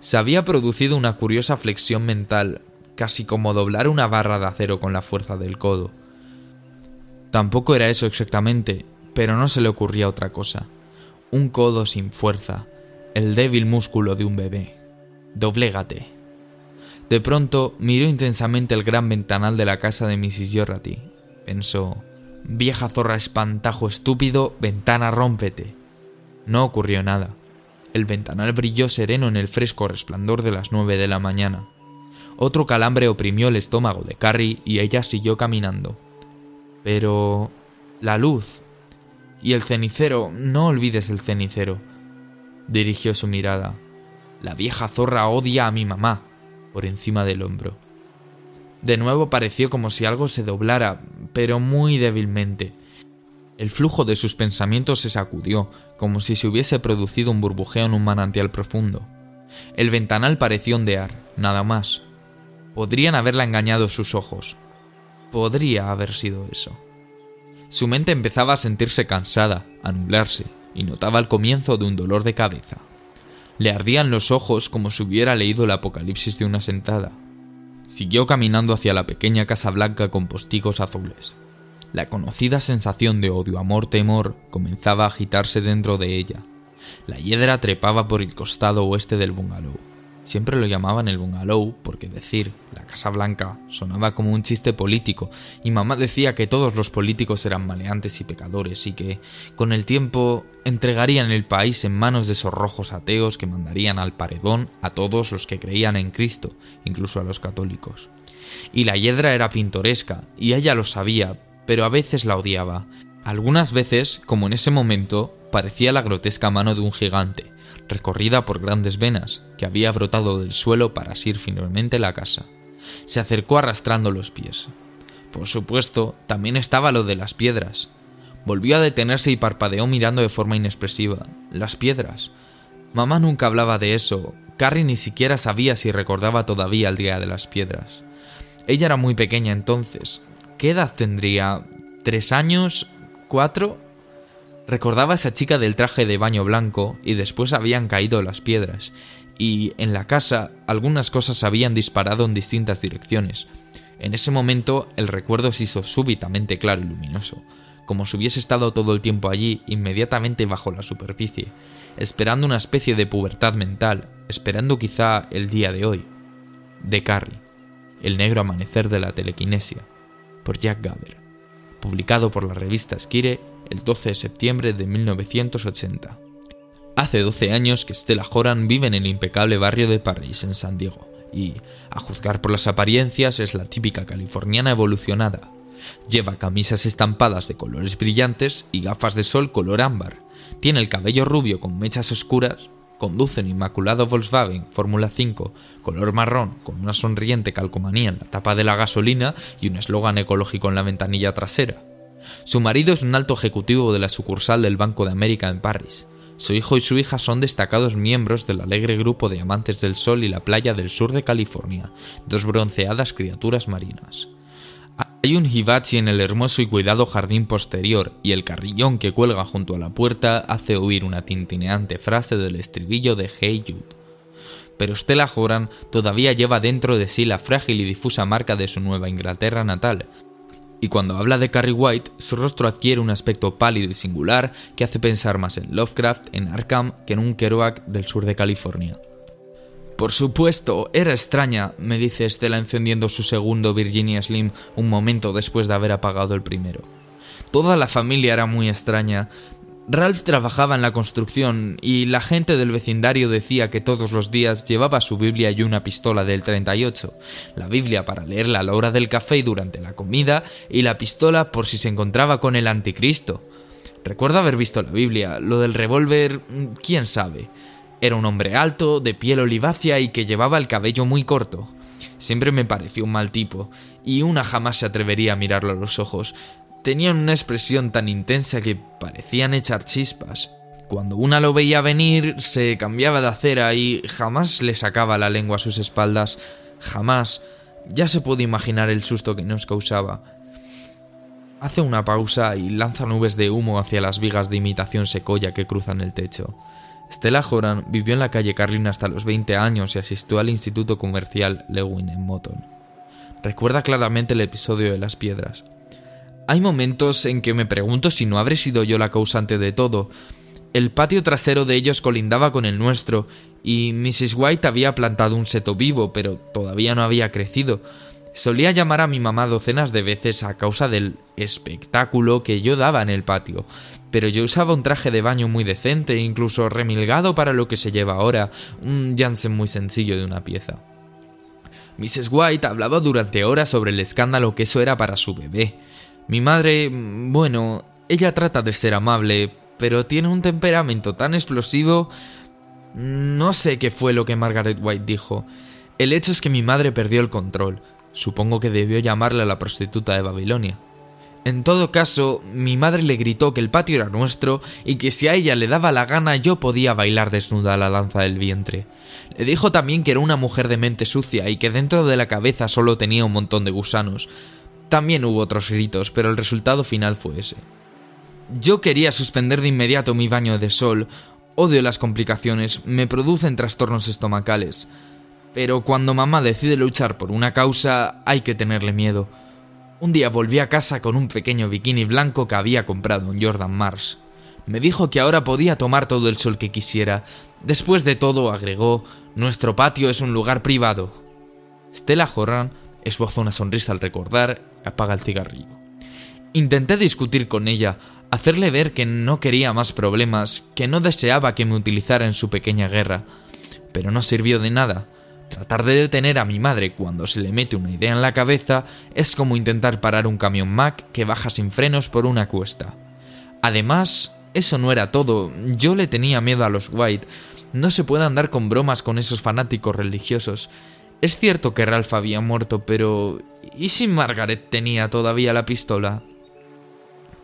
Se había producido una curiosa flexión mental, casi como doblar una barra de acero con la fuerza del codo. Tampoco era eso exactamente, pero no se le ocurría otra cosa. Un codo sin fuerza, el débil músculo de un bebé. Doblégate. De pronto miró intensamente el gran ventanal de la casa de Mrs. Yorrati. Pensó, Vieja zorra espantajo estúpido, ventana rómpete. No ocurrió nada. El ventanal brilló sereno en el fresco resplandor de las nueve de la mañana. Otro calambre oprimió el estómago de Carrie y ella siguió caminando. Pero... la luz. Y el cenicero, no olvides el cenicero. Dirigió su mirada. La vieja zorra odia a mi mamá, por encima del hombro. De nuevo pareció como si algo se doblara, pero muy débilmente. El flujo de sus pensamientos se sacudió, como si se hubiese producido un burbujeo en un manantial profundo. El ventanal pareció ondear, nada más. Podrían haberla engañado sus ojos. Podría haber sido eso. Su mente empezaba a sentirse cansada, a nublarse, y notaba el comienzo de un dolor de cabeza. Le ardían los ojos como si hubiera leído el Apocalipsis de una sentada. Siguió caminando hacia la pequeña casa blanca con postigos azules. La conocida sensación de odio, amor, temor comenzaba a agitarse dentro de ella. La hiedra trepaba por el costado oeste del bungalow. Siempre lo llamaban el bungalow porque decir la Casa Blanca sonaba como un chiste político y mamá decía que todos los políticos eran maleantes y pecadores y que, con el tiempo, entregarían el país en manos de esos rojos ateos que mandarían al paredón a todos los que creían en Cristo, incluso a los católicos. Y la hiedra era pintoresca, y ella lo sabía, pero a veces la odiaba. Algunas veces, como en ese momento, parecía la grotesca mano de un gigante, recorrida por grandes venas, que había brotado del suelo para asir finalmente la casa. Se acercó arrastrando los pies. Por supuesto, también estaba lo de las piedras. Volvió a detenerse y parpadeó mirando de forma inexpresiva. Las piedras. Mamá nunca hablaba de eso. Carrie ni siquiera sabía si recordaba todavía el día de las piedras. Ella era muy pequeña entonces. ¿Qué edad tendría? ¿Tres años? ¿Cuatro? Recordaba a esa chica del traje de baño blanco y después habían caído las piedras, y en la casa algunas cosas habían disparado en distintas direcciones. En ese momento el recuerdo se hizo súbitamente claro y luminoso, como si hubiese estado todo el tiempo allí, inmediatamente bajo la superficie, esperando una especie de pubertad mental, esperando quizá el día de hoy. De Carrie, El negro amanecer de la telequinesia, por Jack Gaber, publicado por la revista Skire el 12 de septiembre de 1980. Hace 12 años que Stella Horan vive en el impecable barrio de París, en San Diego, y, a juzgar por las apariencias, es la típica californiana evolucionada. Lleva camisas estampadas de colores brillantes y gafas de sol color ámbar. Tiene el cabello rubio con mechas oscuras. Conduce un inmaculado Volkswagen Fórmula 5 color marrón con una sonriente calcomanía en la tapa de la gasolina y un eslogan ecológico en la ventanilla trasera. Su marido es un alto ejecutivo de la sucursal del Banco de América en París. Su hijo y su hija son destacados miembros del alegre grupo de amantes del sol y la playa del sur de California, dos bronceadas criaturas marinas. Hay un hibachi en el hermoso y cuidado jardín posterior, y el carrillón que cuelga junto a la puerta hace oír una tintineante frase del estribillo de Hey Jude. Pero Stella Horan todavía lleva dentro de sí la frágil y difusa marca de su Nueva Inglaterra natal, y cuando habla de Carrie White, su rostro adquiere un aspecto pálido y singular que hace pensar más en Lovecraft, en Arkham, que en un Kerouac del sur de California. Por supuesto, era extraña, me dice Estela encendiendo su segundo Virginia Slim un momento después de haber apagado el primero. Toda la familia era muy extraña, Ralph trabajaba en la construcción y la gente del vecindario decía que todos los días llevaba su Biblia y una pistola del 38, la Biblia para leerla a la hora del café y durante la comida y la pistola por si se encontraba con el anticristo. Recuerdo haber visto la Biblia, lo del revólver, mm, quién sabe. Era un hombre alto, de piel olivácea y que llevaba el cabello muy corto. Siempre me pareció un mal tipo, y una jamás se atrevería a mirarlo a los ojos, tenían una expresión tan intensa que parecían echar chispas. Cuando una lo veía venir, se cambiaba de acera y jamás le sacaba la lengua a sus espaldas, jamás. Ya se puede imaginar el susto que nos causaba. Hace una pausa y lanza nubes de humo hacia las vigas de imitación secoya que cruzan el techo. Stella Horan vivió en la calle Carlin hasta los 20 años y asistió al Instituto Comercial Lewin en Moton. Recuerda claramente el episodio de las piedras. Hay momentos en que me pregunto si no habré sido yo la causante de todo. El patio trasero de ellos colindaba con el nuestro, y Mrs. White había plantado un seto vivo, pero todavía no había crecido. Solía llamar a mi mamá docenas de veces a causa del espectáculo que yo daba en el patio, pero yo usaba un traje de baño muy decente, incluso remilgado para lo que se lleva ahora, un Jansen muy sencillo de una pieza. Mrs. White hablaba durante horas sobre el escándalo que eso era para su bebé. Mi madre, bueno, ella trata de ser amable, pero tiene un temperamento tan explosivo... No sé qué fue lo que Margaret White dijo. El hecho es que mi madre perdió el control. Supongo que debió llamarle a la prostituta de Babilonia. En todo caso, mi madre le gritó que el patio era nuestro y que si a ella le daba la gana yo podía bailar desnuda la danza del vientre. Le dijo también que era una mujer de mente sucia y que dentro de la cabeza solo tenía un montón de gusanos. También hubo otros gritos, pero el resultado final fue ese. Yo quería suspender de inmediato mi baño de sol. Odio las complicaciones, me producen trastornos estomacales. Pero cuando mamá decide luchar por una causa, hay que tenerle miedo. Un día volví a casa con un pequeño bikini blanco que había comprado en Jordan Mars. Me dijo que ahora podía tomar todo el sol que quisiera. Después de todo, agregó, nuestro patio es un lugar privado. Stella Horan esbozó una sonrisa al recordar apaga el cigarrillo. Intenté discutir con ella, hacerle ver que no quería más problemas, que no deseaba que me utilizara en su pequeña guerra, pero no sirvió de nada. Tratar de detener a mi madre cuando se le mete una idea en la cabeza es como intentar parar un camión Mac que baja sin frenos por una cuesta. Además, eso no era todo, yo le tenía miedo a los White. No se puede andar con bromas con esos fanáticos religiosos. Es cierto que Ralph había muerto, pero... ¿Y si Margaret tenía todavía la pistola?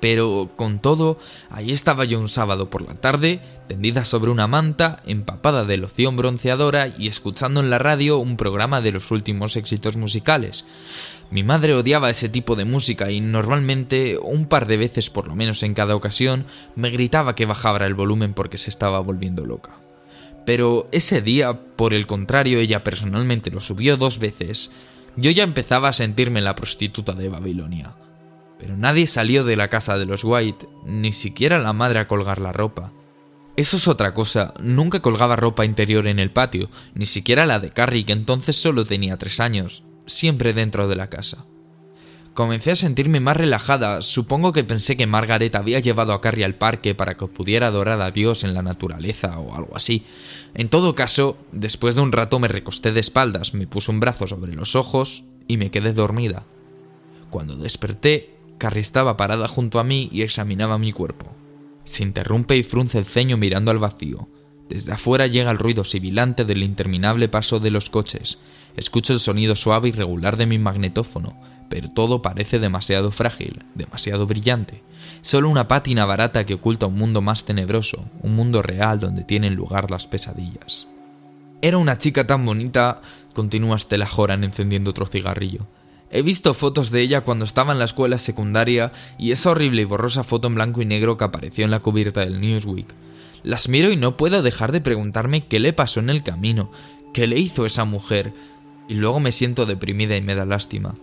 Pero, con todo, ahí estaba yo un sábado por la tarde, tendida sobre una manta, empapada de loción bronceadora y escuchando en la radio un programa de los últimos éxitos musicales. Mi madre odiaba ese tipo de música y normalmente, un par de veces por lo menos en cada ocasión, me gritaba que bajara el volumen porque se estaba volviendo loca. Pero ese día, por el contrario, ella personalmente lo subió dos veces. Yo ya empezaba a sentirme la prostituta de Babilonia. Pero nadie salió de la casa de los White, ni siquiera la madre a colgar la ropa. Eso es otra cosa, nunca colgaba ropa interior en el patio, ni siquiera la de Carrie, que entonces solo tenía tres años, siempre dentro de la casa. Comencé a sentirme más relajada, supongo que pensé que Margaret había llevado a Carrie al parque para que pudiera adorar a Dios en la naturaleza o algo así. En todo caso, después de un rato me recosté de espaldas, me puse un brazo sobre los ojos y me quedé dormida. Cuando desperté, Carrie estaba parada junto a mí y examinaba mi cuerpo. Se interrumpe y frunce el ceño mirando al vacío. Desde afuera llega el ruido sibilante del interminable paso de los coches. Escucho el sonido suave y regular de mi magnetófono, pero todo parece demasiado frágil, demasiado brillante. Solo una pátina barata que oculta un mundo más tenebroso, un mundo real donde tienen lugar las pesadillas. Era una chica tan bonita, continúa Stella Horan encendiendo otro cigarrillo. He visto fotos de ella cuando estaba en la escuela secundaria y esa horrible y borrosa foto en blanco y negro que apareció en la cubierta del Newsweek. Las miro y no puedo dejar de preguntarme qué le pasó en el camino, qué le hizo esa mujer, y luego me siento deprimida y me da lástima.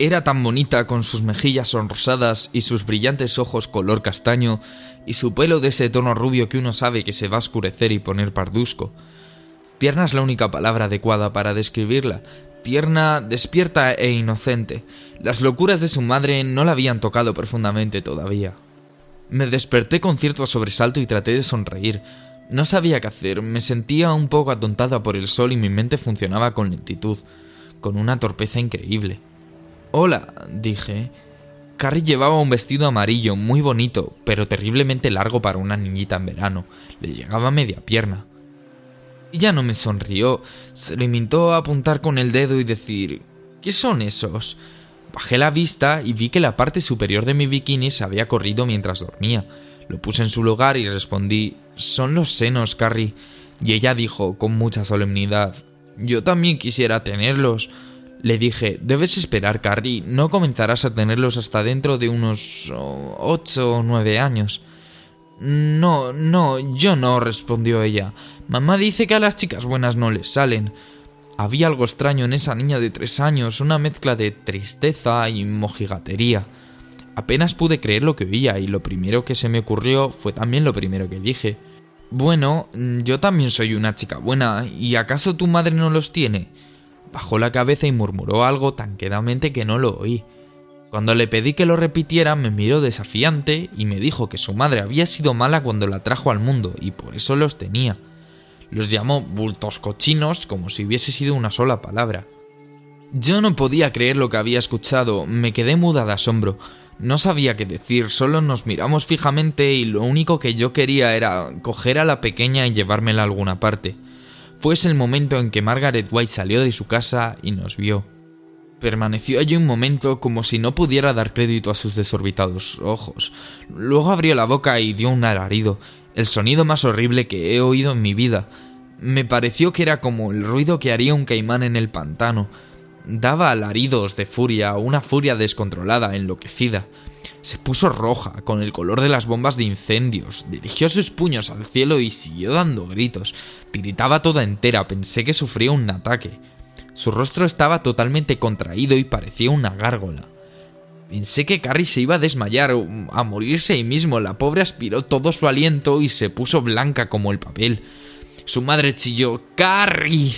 Era tan bonita con sus mejillas sonrosadas y sus brillantes ojos color castaño y su pelo de ese tono rubio que uno sabe que se va a oscurecer y poner pardusco. Tierna es la única palabra adecuada para describirla, tierna, despierta e inocente. Las locuras de su madre no la habían tocado profundamente todavía. Me desperté con cierto sobresalto y traté de sonreír. No sabía qué hacer, me sentía un poco atontada por el sol y mi mente funcionaba con lentitud, con una torpeza increíble. Hola, dije. Carrie llevaba un vestido amarillo muy bonito, pero terriblemente largo para una niñita en verano. Le llegaba media pierna. Ya no me sonrió, se limitó a apuntar con el dedo y decir ¿Qué son esos? Bajé la vista y vi que la parte superior de mi bikini se había corrido mientras dormía. Lo puse en su lugar y respondí Son los senos, Carrie. Y ella dijo con mucha solemnidad Yo también quisiera tenerlos. Le dije, debes esperar, Carrie, no comenzarás a tenerlos hasta dentro de unos ocho o nueve años. No, no, yo no, respondió ella. Mamá dice que a las chicas buenas no les salen. Había algo extraño en esa niña de tres años, una mezcla de tristeza y mojigatería. Apenas pude creer lo que oía y lo primero que se me ocurrió fue también lo primero que dije. Bueno, yo también soy una chica buena, ¿y acaso tu madre no los tiene? Bajó la cabeza y murmuró algo tan quedamente que no lo oí. Cuando le pedí que lo repitiera, me miró desafiante y me dijo que su madre había sido mala cuando la trajo al mundo y por eso los tenía. Los llamó bultos cochinos como si hubiese sido una sola palabra. Yo no podía creer lo que había escuchado, me quedé muda de asombro. No sabía qué decir, solo nos miramos fijamente y lo único que yo quería era coger a la pequeña y llevármela a alguna parte. Fue ese el momento en que Margaret White salió de su casa y nos vio. Permaneció allí un momento como si no pudiera dar crédito a sus desorbitados ojos. Luego abrió la boca y dio un alarido, el sonido más horrible que he oído en mi vida. Me pareció que era como el ruido que haría un caimán en el pantano. Daba alaridos de furia, una furia descontrolada, enloquecida. Se puso roja, con el color de las bombas de incendios, dirigió sus puños al cielo y siguió dando gritos. Tiritaba toda entera, pensé que sufría un ataque. Su rostro estaba totalmente contraído y parecía una gárgola. Pensé que Carrie se iba a desmayar, a morirse ahí mismo. La pobre aspiró todo su aliento y se puso blanca como el papel. Su madre chilló ¡Carrie!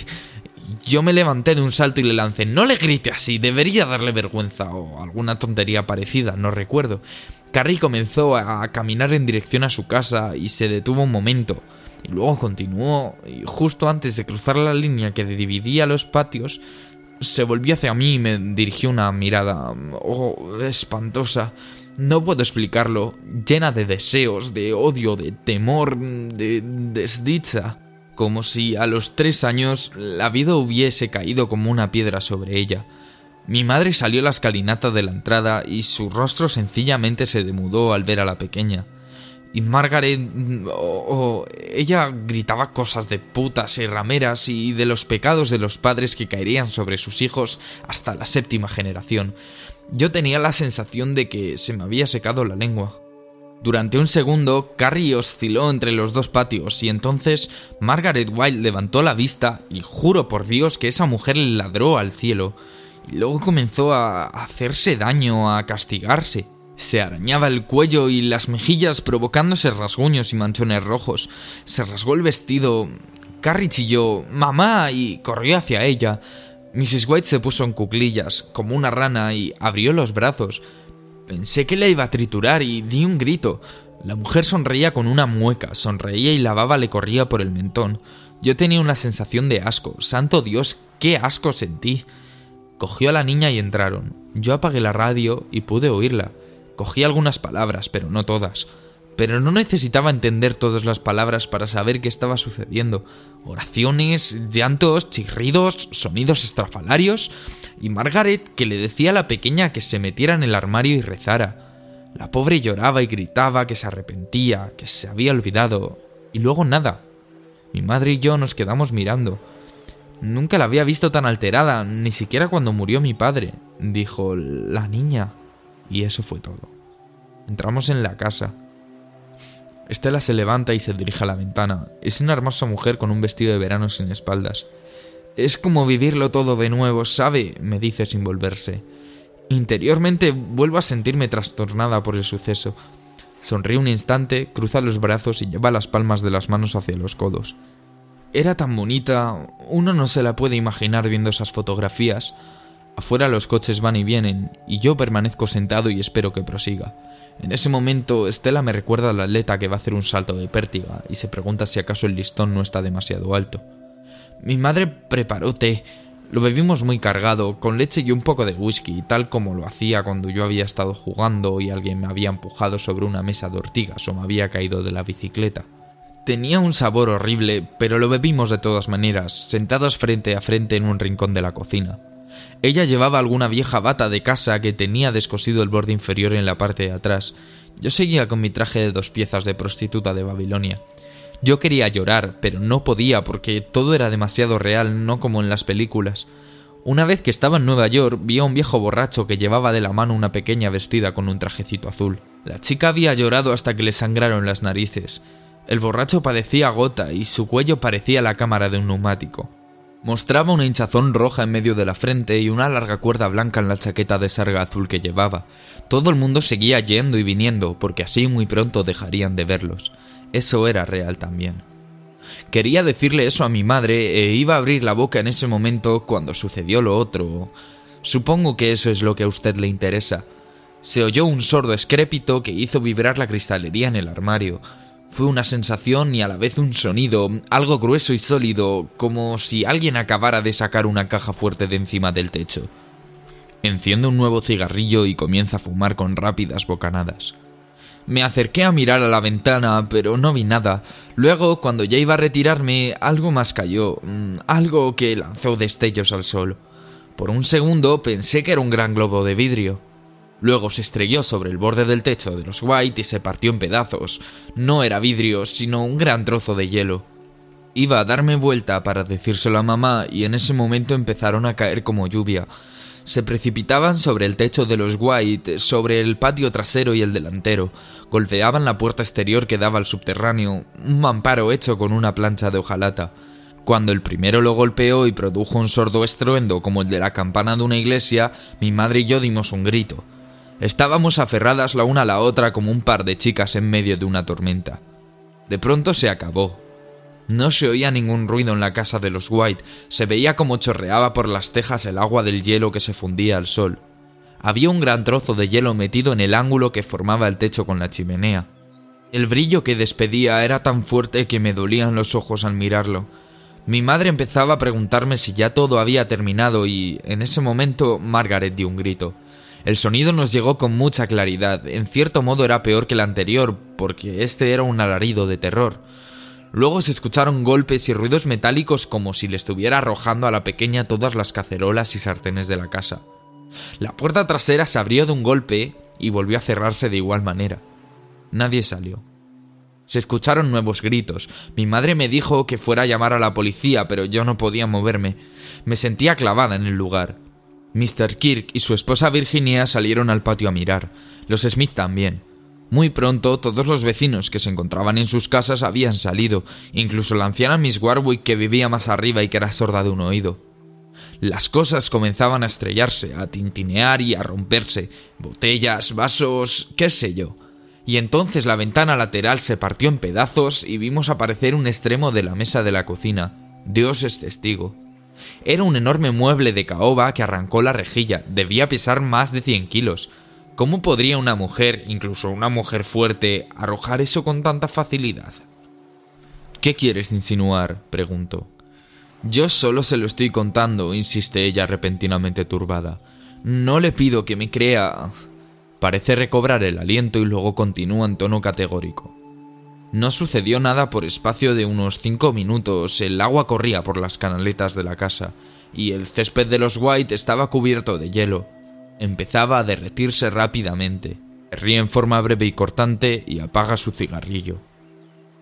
Yo me levanté de un salto y le lancé No le grite así, debería darle vergüenza o alguna tontería parecida, no recuerdo. Carrie comenzó a caminar en dirección a su casa y se detuvo un momento. Y luego continuó, y justo antes de cruzar la línea que dividía los patios, se volvió hacia mí y me dirigió una mirada, oh, espantosa. No puedo explicarlo, llena de deseos, de odio, de temor, de desdicha. Como si a los tres años la vida hubiese caído como una piedra sobre ella. Mi madre salió a la escalinata de la entrada y su rostro sencillamente se demudó al ver a la pequeña. Y Margaret... Oh, ella gritaba cosas de putas y rameras y de los pecados de los padres que caerían sobre sus hijos hasta la séptima generación. Yo tenía la sensación de que se me había secado la lengua. Durante un segundo, Carrie osciló entre los dos patios y entonces Margaret White levantó la vista y juro por Dios que esa mujer ladró al cielo. Y luego comenzó a hacerse daño, a castigarse. Se arañaba el cuello y las mejillas provocándose rasguños y manchones rojos. Se rasgó el vestido. Carrie chilló ¡Mamá! y corrió hacia ella. Mrs. White se puso en cuclillas, como una rana, y abrió los brazos. Pensé que la iba a triturar y di un grito. La mujer sonreía con una mueca, sonreía y la baba le corría por el mentón. Yo tenía una sensación de asco. Santo Dios, qué asco sentí. Cogió a la niña y entraron. Yo apagué la radio y pude oírla. Cogí algunas palabras, pero no todas. Pero no necesitaba entender todas las palabras para saber qué estaba sucediendo. Oraciones, llantos, chirridos, sonidos estrafalarios, y Margaret que le decía a la pequeña que se metiera en el armario y rezara. La pobre lloraba y gritaba que se arrepentía, que se había olvidado, y luego nada. Mi madre y yo nos quedamos mirando. Nunca la había visto tan alterada, ni siquiera cuando murió mi padre, dijo la niña. Y eso fue todo. Entramos en la casa. Estela se levanta y se dirige a la ventana. Es una hermosa mujer con un vestido de verano sin espaldas. Es como vivirlo todo de nuevo, ¿sabe? me dice sin volverse. Interiormente vuelvo a sentirme trastornada por el suceso. Sonríe un instante, cruza los brazos y lleva las palmas de las manos hacia los codos. Era tan bonita, uno no se la puede imaginar viendo esas fotografías. Afuera los coches van y vienen, y yo permanezco sentado y espero que prosiga. En ese momento, Estela me recuerda al atleta que va a hacer un salto de pértiga y se pregunta si acaso el listón no está demasiado alto. Mi madre preparó té. Lo bebimos muy cargado, con leche y un poco de whisky, tal como lo hacía cuando yo había estado jugando y alguien me había empujado sobre una mesa de ortigas o me había caído de la bicicleta. Tenía un sabor horrible, pero lo bebimos de todas maneras, sentados frente a frente en un rincón de la cocina. Ella llevaba alguna vieja bata de casa que tenía descosido el borde inferior en la parte de atrás. Yo seguía con mi traje de dos piezas de prostituta de Babilonia. Yo quería llorar, pero no podía porque todo era demasiado real, no como en las películas. Una vez que estaba en Nueva York, vi a un viejo borracho que llevaba de la mano una pequeña vestida con un trajecito azul. La chica había llorado hasta que le sangraron las narices. El borracho padecía gota y su cuello parecía la cámara de un neumático. Mostraba una hinchazón roja en medio de la frente y una larga cuerda blanca en la chaqueta de sarga azul que llevaba. Todo el mundo seguía yendo y viniendo, porque así muy pronto dejarían de verlos. Eso era real también. Quería decirle eso a mi madre e iba a abrir la boca en ese momento cuando sucedió lo otro. Supongo que eso es lo que a usted le interesa. Se oyó un sordo escrépito que hizo vibrar la cristalería en el armario. Fue una sensación y a la vez un sonido, algo grueso y sólido, como si alguien acabara de sacar una caja fuerte de encima del techo. Enciende un nuevo cigarrillo y comienza a fumar con rápidas bocanadas. Me acerqué a mirar a la ventana, pero no vi nada. Luego, cuando ya iba a retirarme, algo más cayó, mm, algo que lanzó destellos al sol. Por un segundo pensé que era un gran globo de vidrio. Luego se estrelló sobre el borde del techo de los White y se partió en pedazos. No era vidrio, sino un gran trozo de hielo. Iba a darme vuelta para decírselo a mamá y en ese momento empezaron a caer como lluvia se precipitaban sobre el techo de los White, sobre el patio trasero y el delantero, golpeaban la puerta exterior que daba al subterráneo, un mamparo hecho con una plancha de hojalata. Cuando el primero lo golpeó y produjo un sordo estruendo como el de la campana de una iglesia, mi madre y yo dimos un grito. Estábamos aferradas la una a la otra como un par de chicas en medio de una tormenta. De pronto se acabó, no se oía ningún ruido en la casa de los White, se veía como chorreaba por las tejas el agua del hielo que se fundía al sol. Había un gran trozo de hielo metido en el ángulo que formaba el techo con la chimenea. El brillo que despedía era tan fuerte que me dolían los ojos al mirarlo. Mi madre empezaba a preguntarme si ya todo había terminado y, en ese momento, Margaret dio un grito. El sonido nos llegó con mucha claridad, en cierto modo era peor que el anterior, porque este era un alarido de terror. Luego se escucharon golpes y ruidos metálicos como si le estuviera arrojando a la pequeña todas las cacerolas y sartenes de la casa. La puerta trasera se abrió de un golpe y volvió a cerrarse de igual manera. Nadie salió. Se escucharon nuevos gritos. Mi madre me dijo que fuera a llamar a la policía, pero yo no podía moverme. Me sentía clavada en el lugar. Mr. Kirk y su esposa Virginia salieron al patio a mirar. Los Smith también. Muy pronto todos los vecinos que se encontraban en sus casas habían salido, incluso la anciana Miss Warwick que vivía más arriba y que era sorda de un oído. Las cosas comenzaban a estrellarse, a tintinear y a romperse, botellas, vasos, qué sé yo. Y entonces la ventana lateral se partió en pedazos y vimos aparecer un extremo de la mesa de la cocina. Dios es testigo. Era un enorme mueble de caoba que arrancó la rejilla, debía pesar más de cien kilos, ¿Cómo podría una mujer, incluso una mujer fuerte, arrojar eso con tanta facilidad? ¿Qué quieres insinuar? preguntó. Yo solo se lo estoy contando, insiste ella repentinamente turbada. No le pido que me crea. Parece recobrar el aliento y luego continúa en tono categórico. No sucedió nada por espacio de unos cinco minutos, el agua corría por las canaletas de la casa, y el césped de los White estaba cubierto de hielo empezaba a derretirse rápidamente. Ríe en forma breve y cortante y apaga su cigarrillo.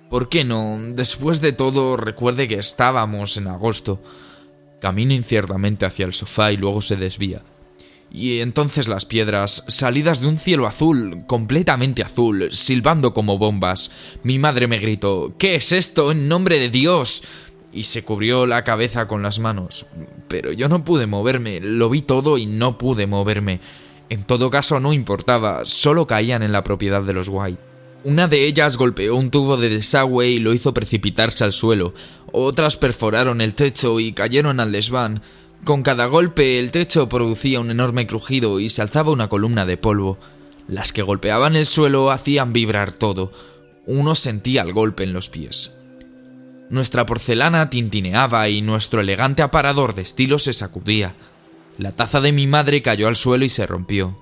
¿Por qué no? Después de todo, recuerde que estábamos en agosto. Camina inciertamente hacia el sofá y luego se desvía. Y entonces las piedras, salidas de un cielo azul, completamente azul, silbando como bombas. Mi madre me gritó ¿Qué es esto? En nombre de Dios y se cubrió la cabeza con las manos. Pero yo no pude moverme, lo vi todo y no pude moverme. En todo caso no importaba, solo caían en la propiedad de los White. Una de ellas golpeó un tubo de desagüe y lo hizo precipitarse al suelo. Otras perforaron el techo y cayeron al desván. Con cada golpe el techo producía un enorme crujido y se alzaba una columna de polvo. Las que golpeaban el suelo hacían vibrar todo. Uno sentía el golpe en los pies. Nuestra porcelana tintineaba y nuestro elegante aparador de estilo se sacudía. La taza de mi madre cayó al suelo y se rompió.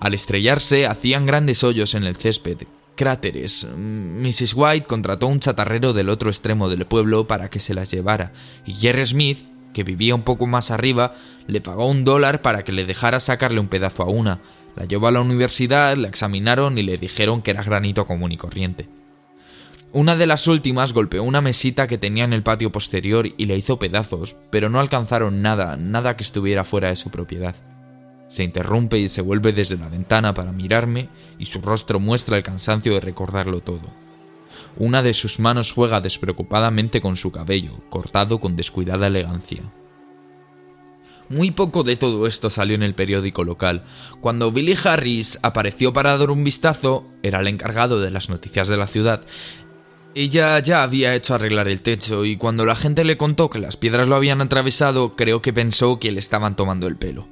Al estrellarse hacían grandes hoyos en el césped, cráteres. Mrs. White contrató un chatarrero del otro extremo del pueblo para que se las llevara, y Jerry Smith, que vivía un poco más arriba, le pagó un dólar para que le dejara sacarle un pedazo a una. La llevó a la universidad, la examinaron y le dijeron que era granito común y corriente. Una de las últimas golpeó una mesita que tenía en el patio posterior y le hizo pedazos, pero no alcanzaron nada, nada que estuviera fuera de su propiedad. Se interrumpe y se vuelve desde la ventana para mirarme y su rostro muestra el cansancio de recordarlo todo. Una de sus manos juega despreocupadamente con su cabello, cortado con descuidada elegancia. Muy poco de todo esto salió en el periódico local. Cuando Billy Harris apareció para dar un vistazo, era el encargado de las noticias de la ciudad, Ella ya había hecho arreglar el techo y cuando la gente le contó que las piedras lo habían atravesado, creo que pensó que le estaban tomando el pelo.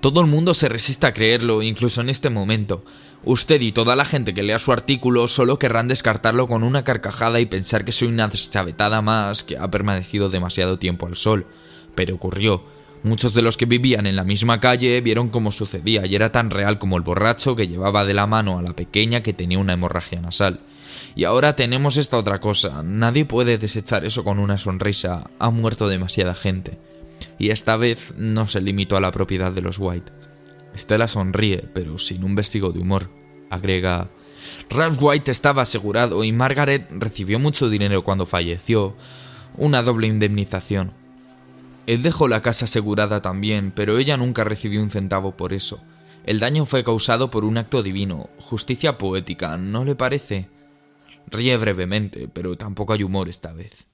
Todo el mundo se resiste a creerlo, incluso en este momento. Usted y toda la gente que lea su artículo solo querrán descartarlo con una carcajada y pensar que soy una deschavetada más que ha permanecido demasiado tiempo al sol. Pero ocurrió. Muchos de los que vivían en la misma calle vieron cómo sucedía y era tan real como el borracho que llevaba de la mano a la pequeña que tenía una hemorragia nasal. Y ahora tenemos esta otra cosa. Nadie puede desechar eso con una sonrisa. Ha muerto demasiada gente. Y esta vez no se limitó a la propiedad de los White. Stella sonríe, pero sin un vestigo de humor. Agrega... Ralph White estaba asegurado y Margaret recibió mucho dinero cuando falleció. Una doble indemnización. Él dejó la casa asegurada también, pero ella nunca recibió un centavo por eso. El daño fue causado por un acto divino, justicia poética, ¿no le parece? Ríe brevemente, pero tampoco hay humor esta vez.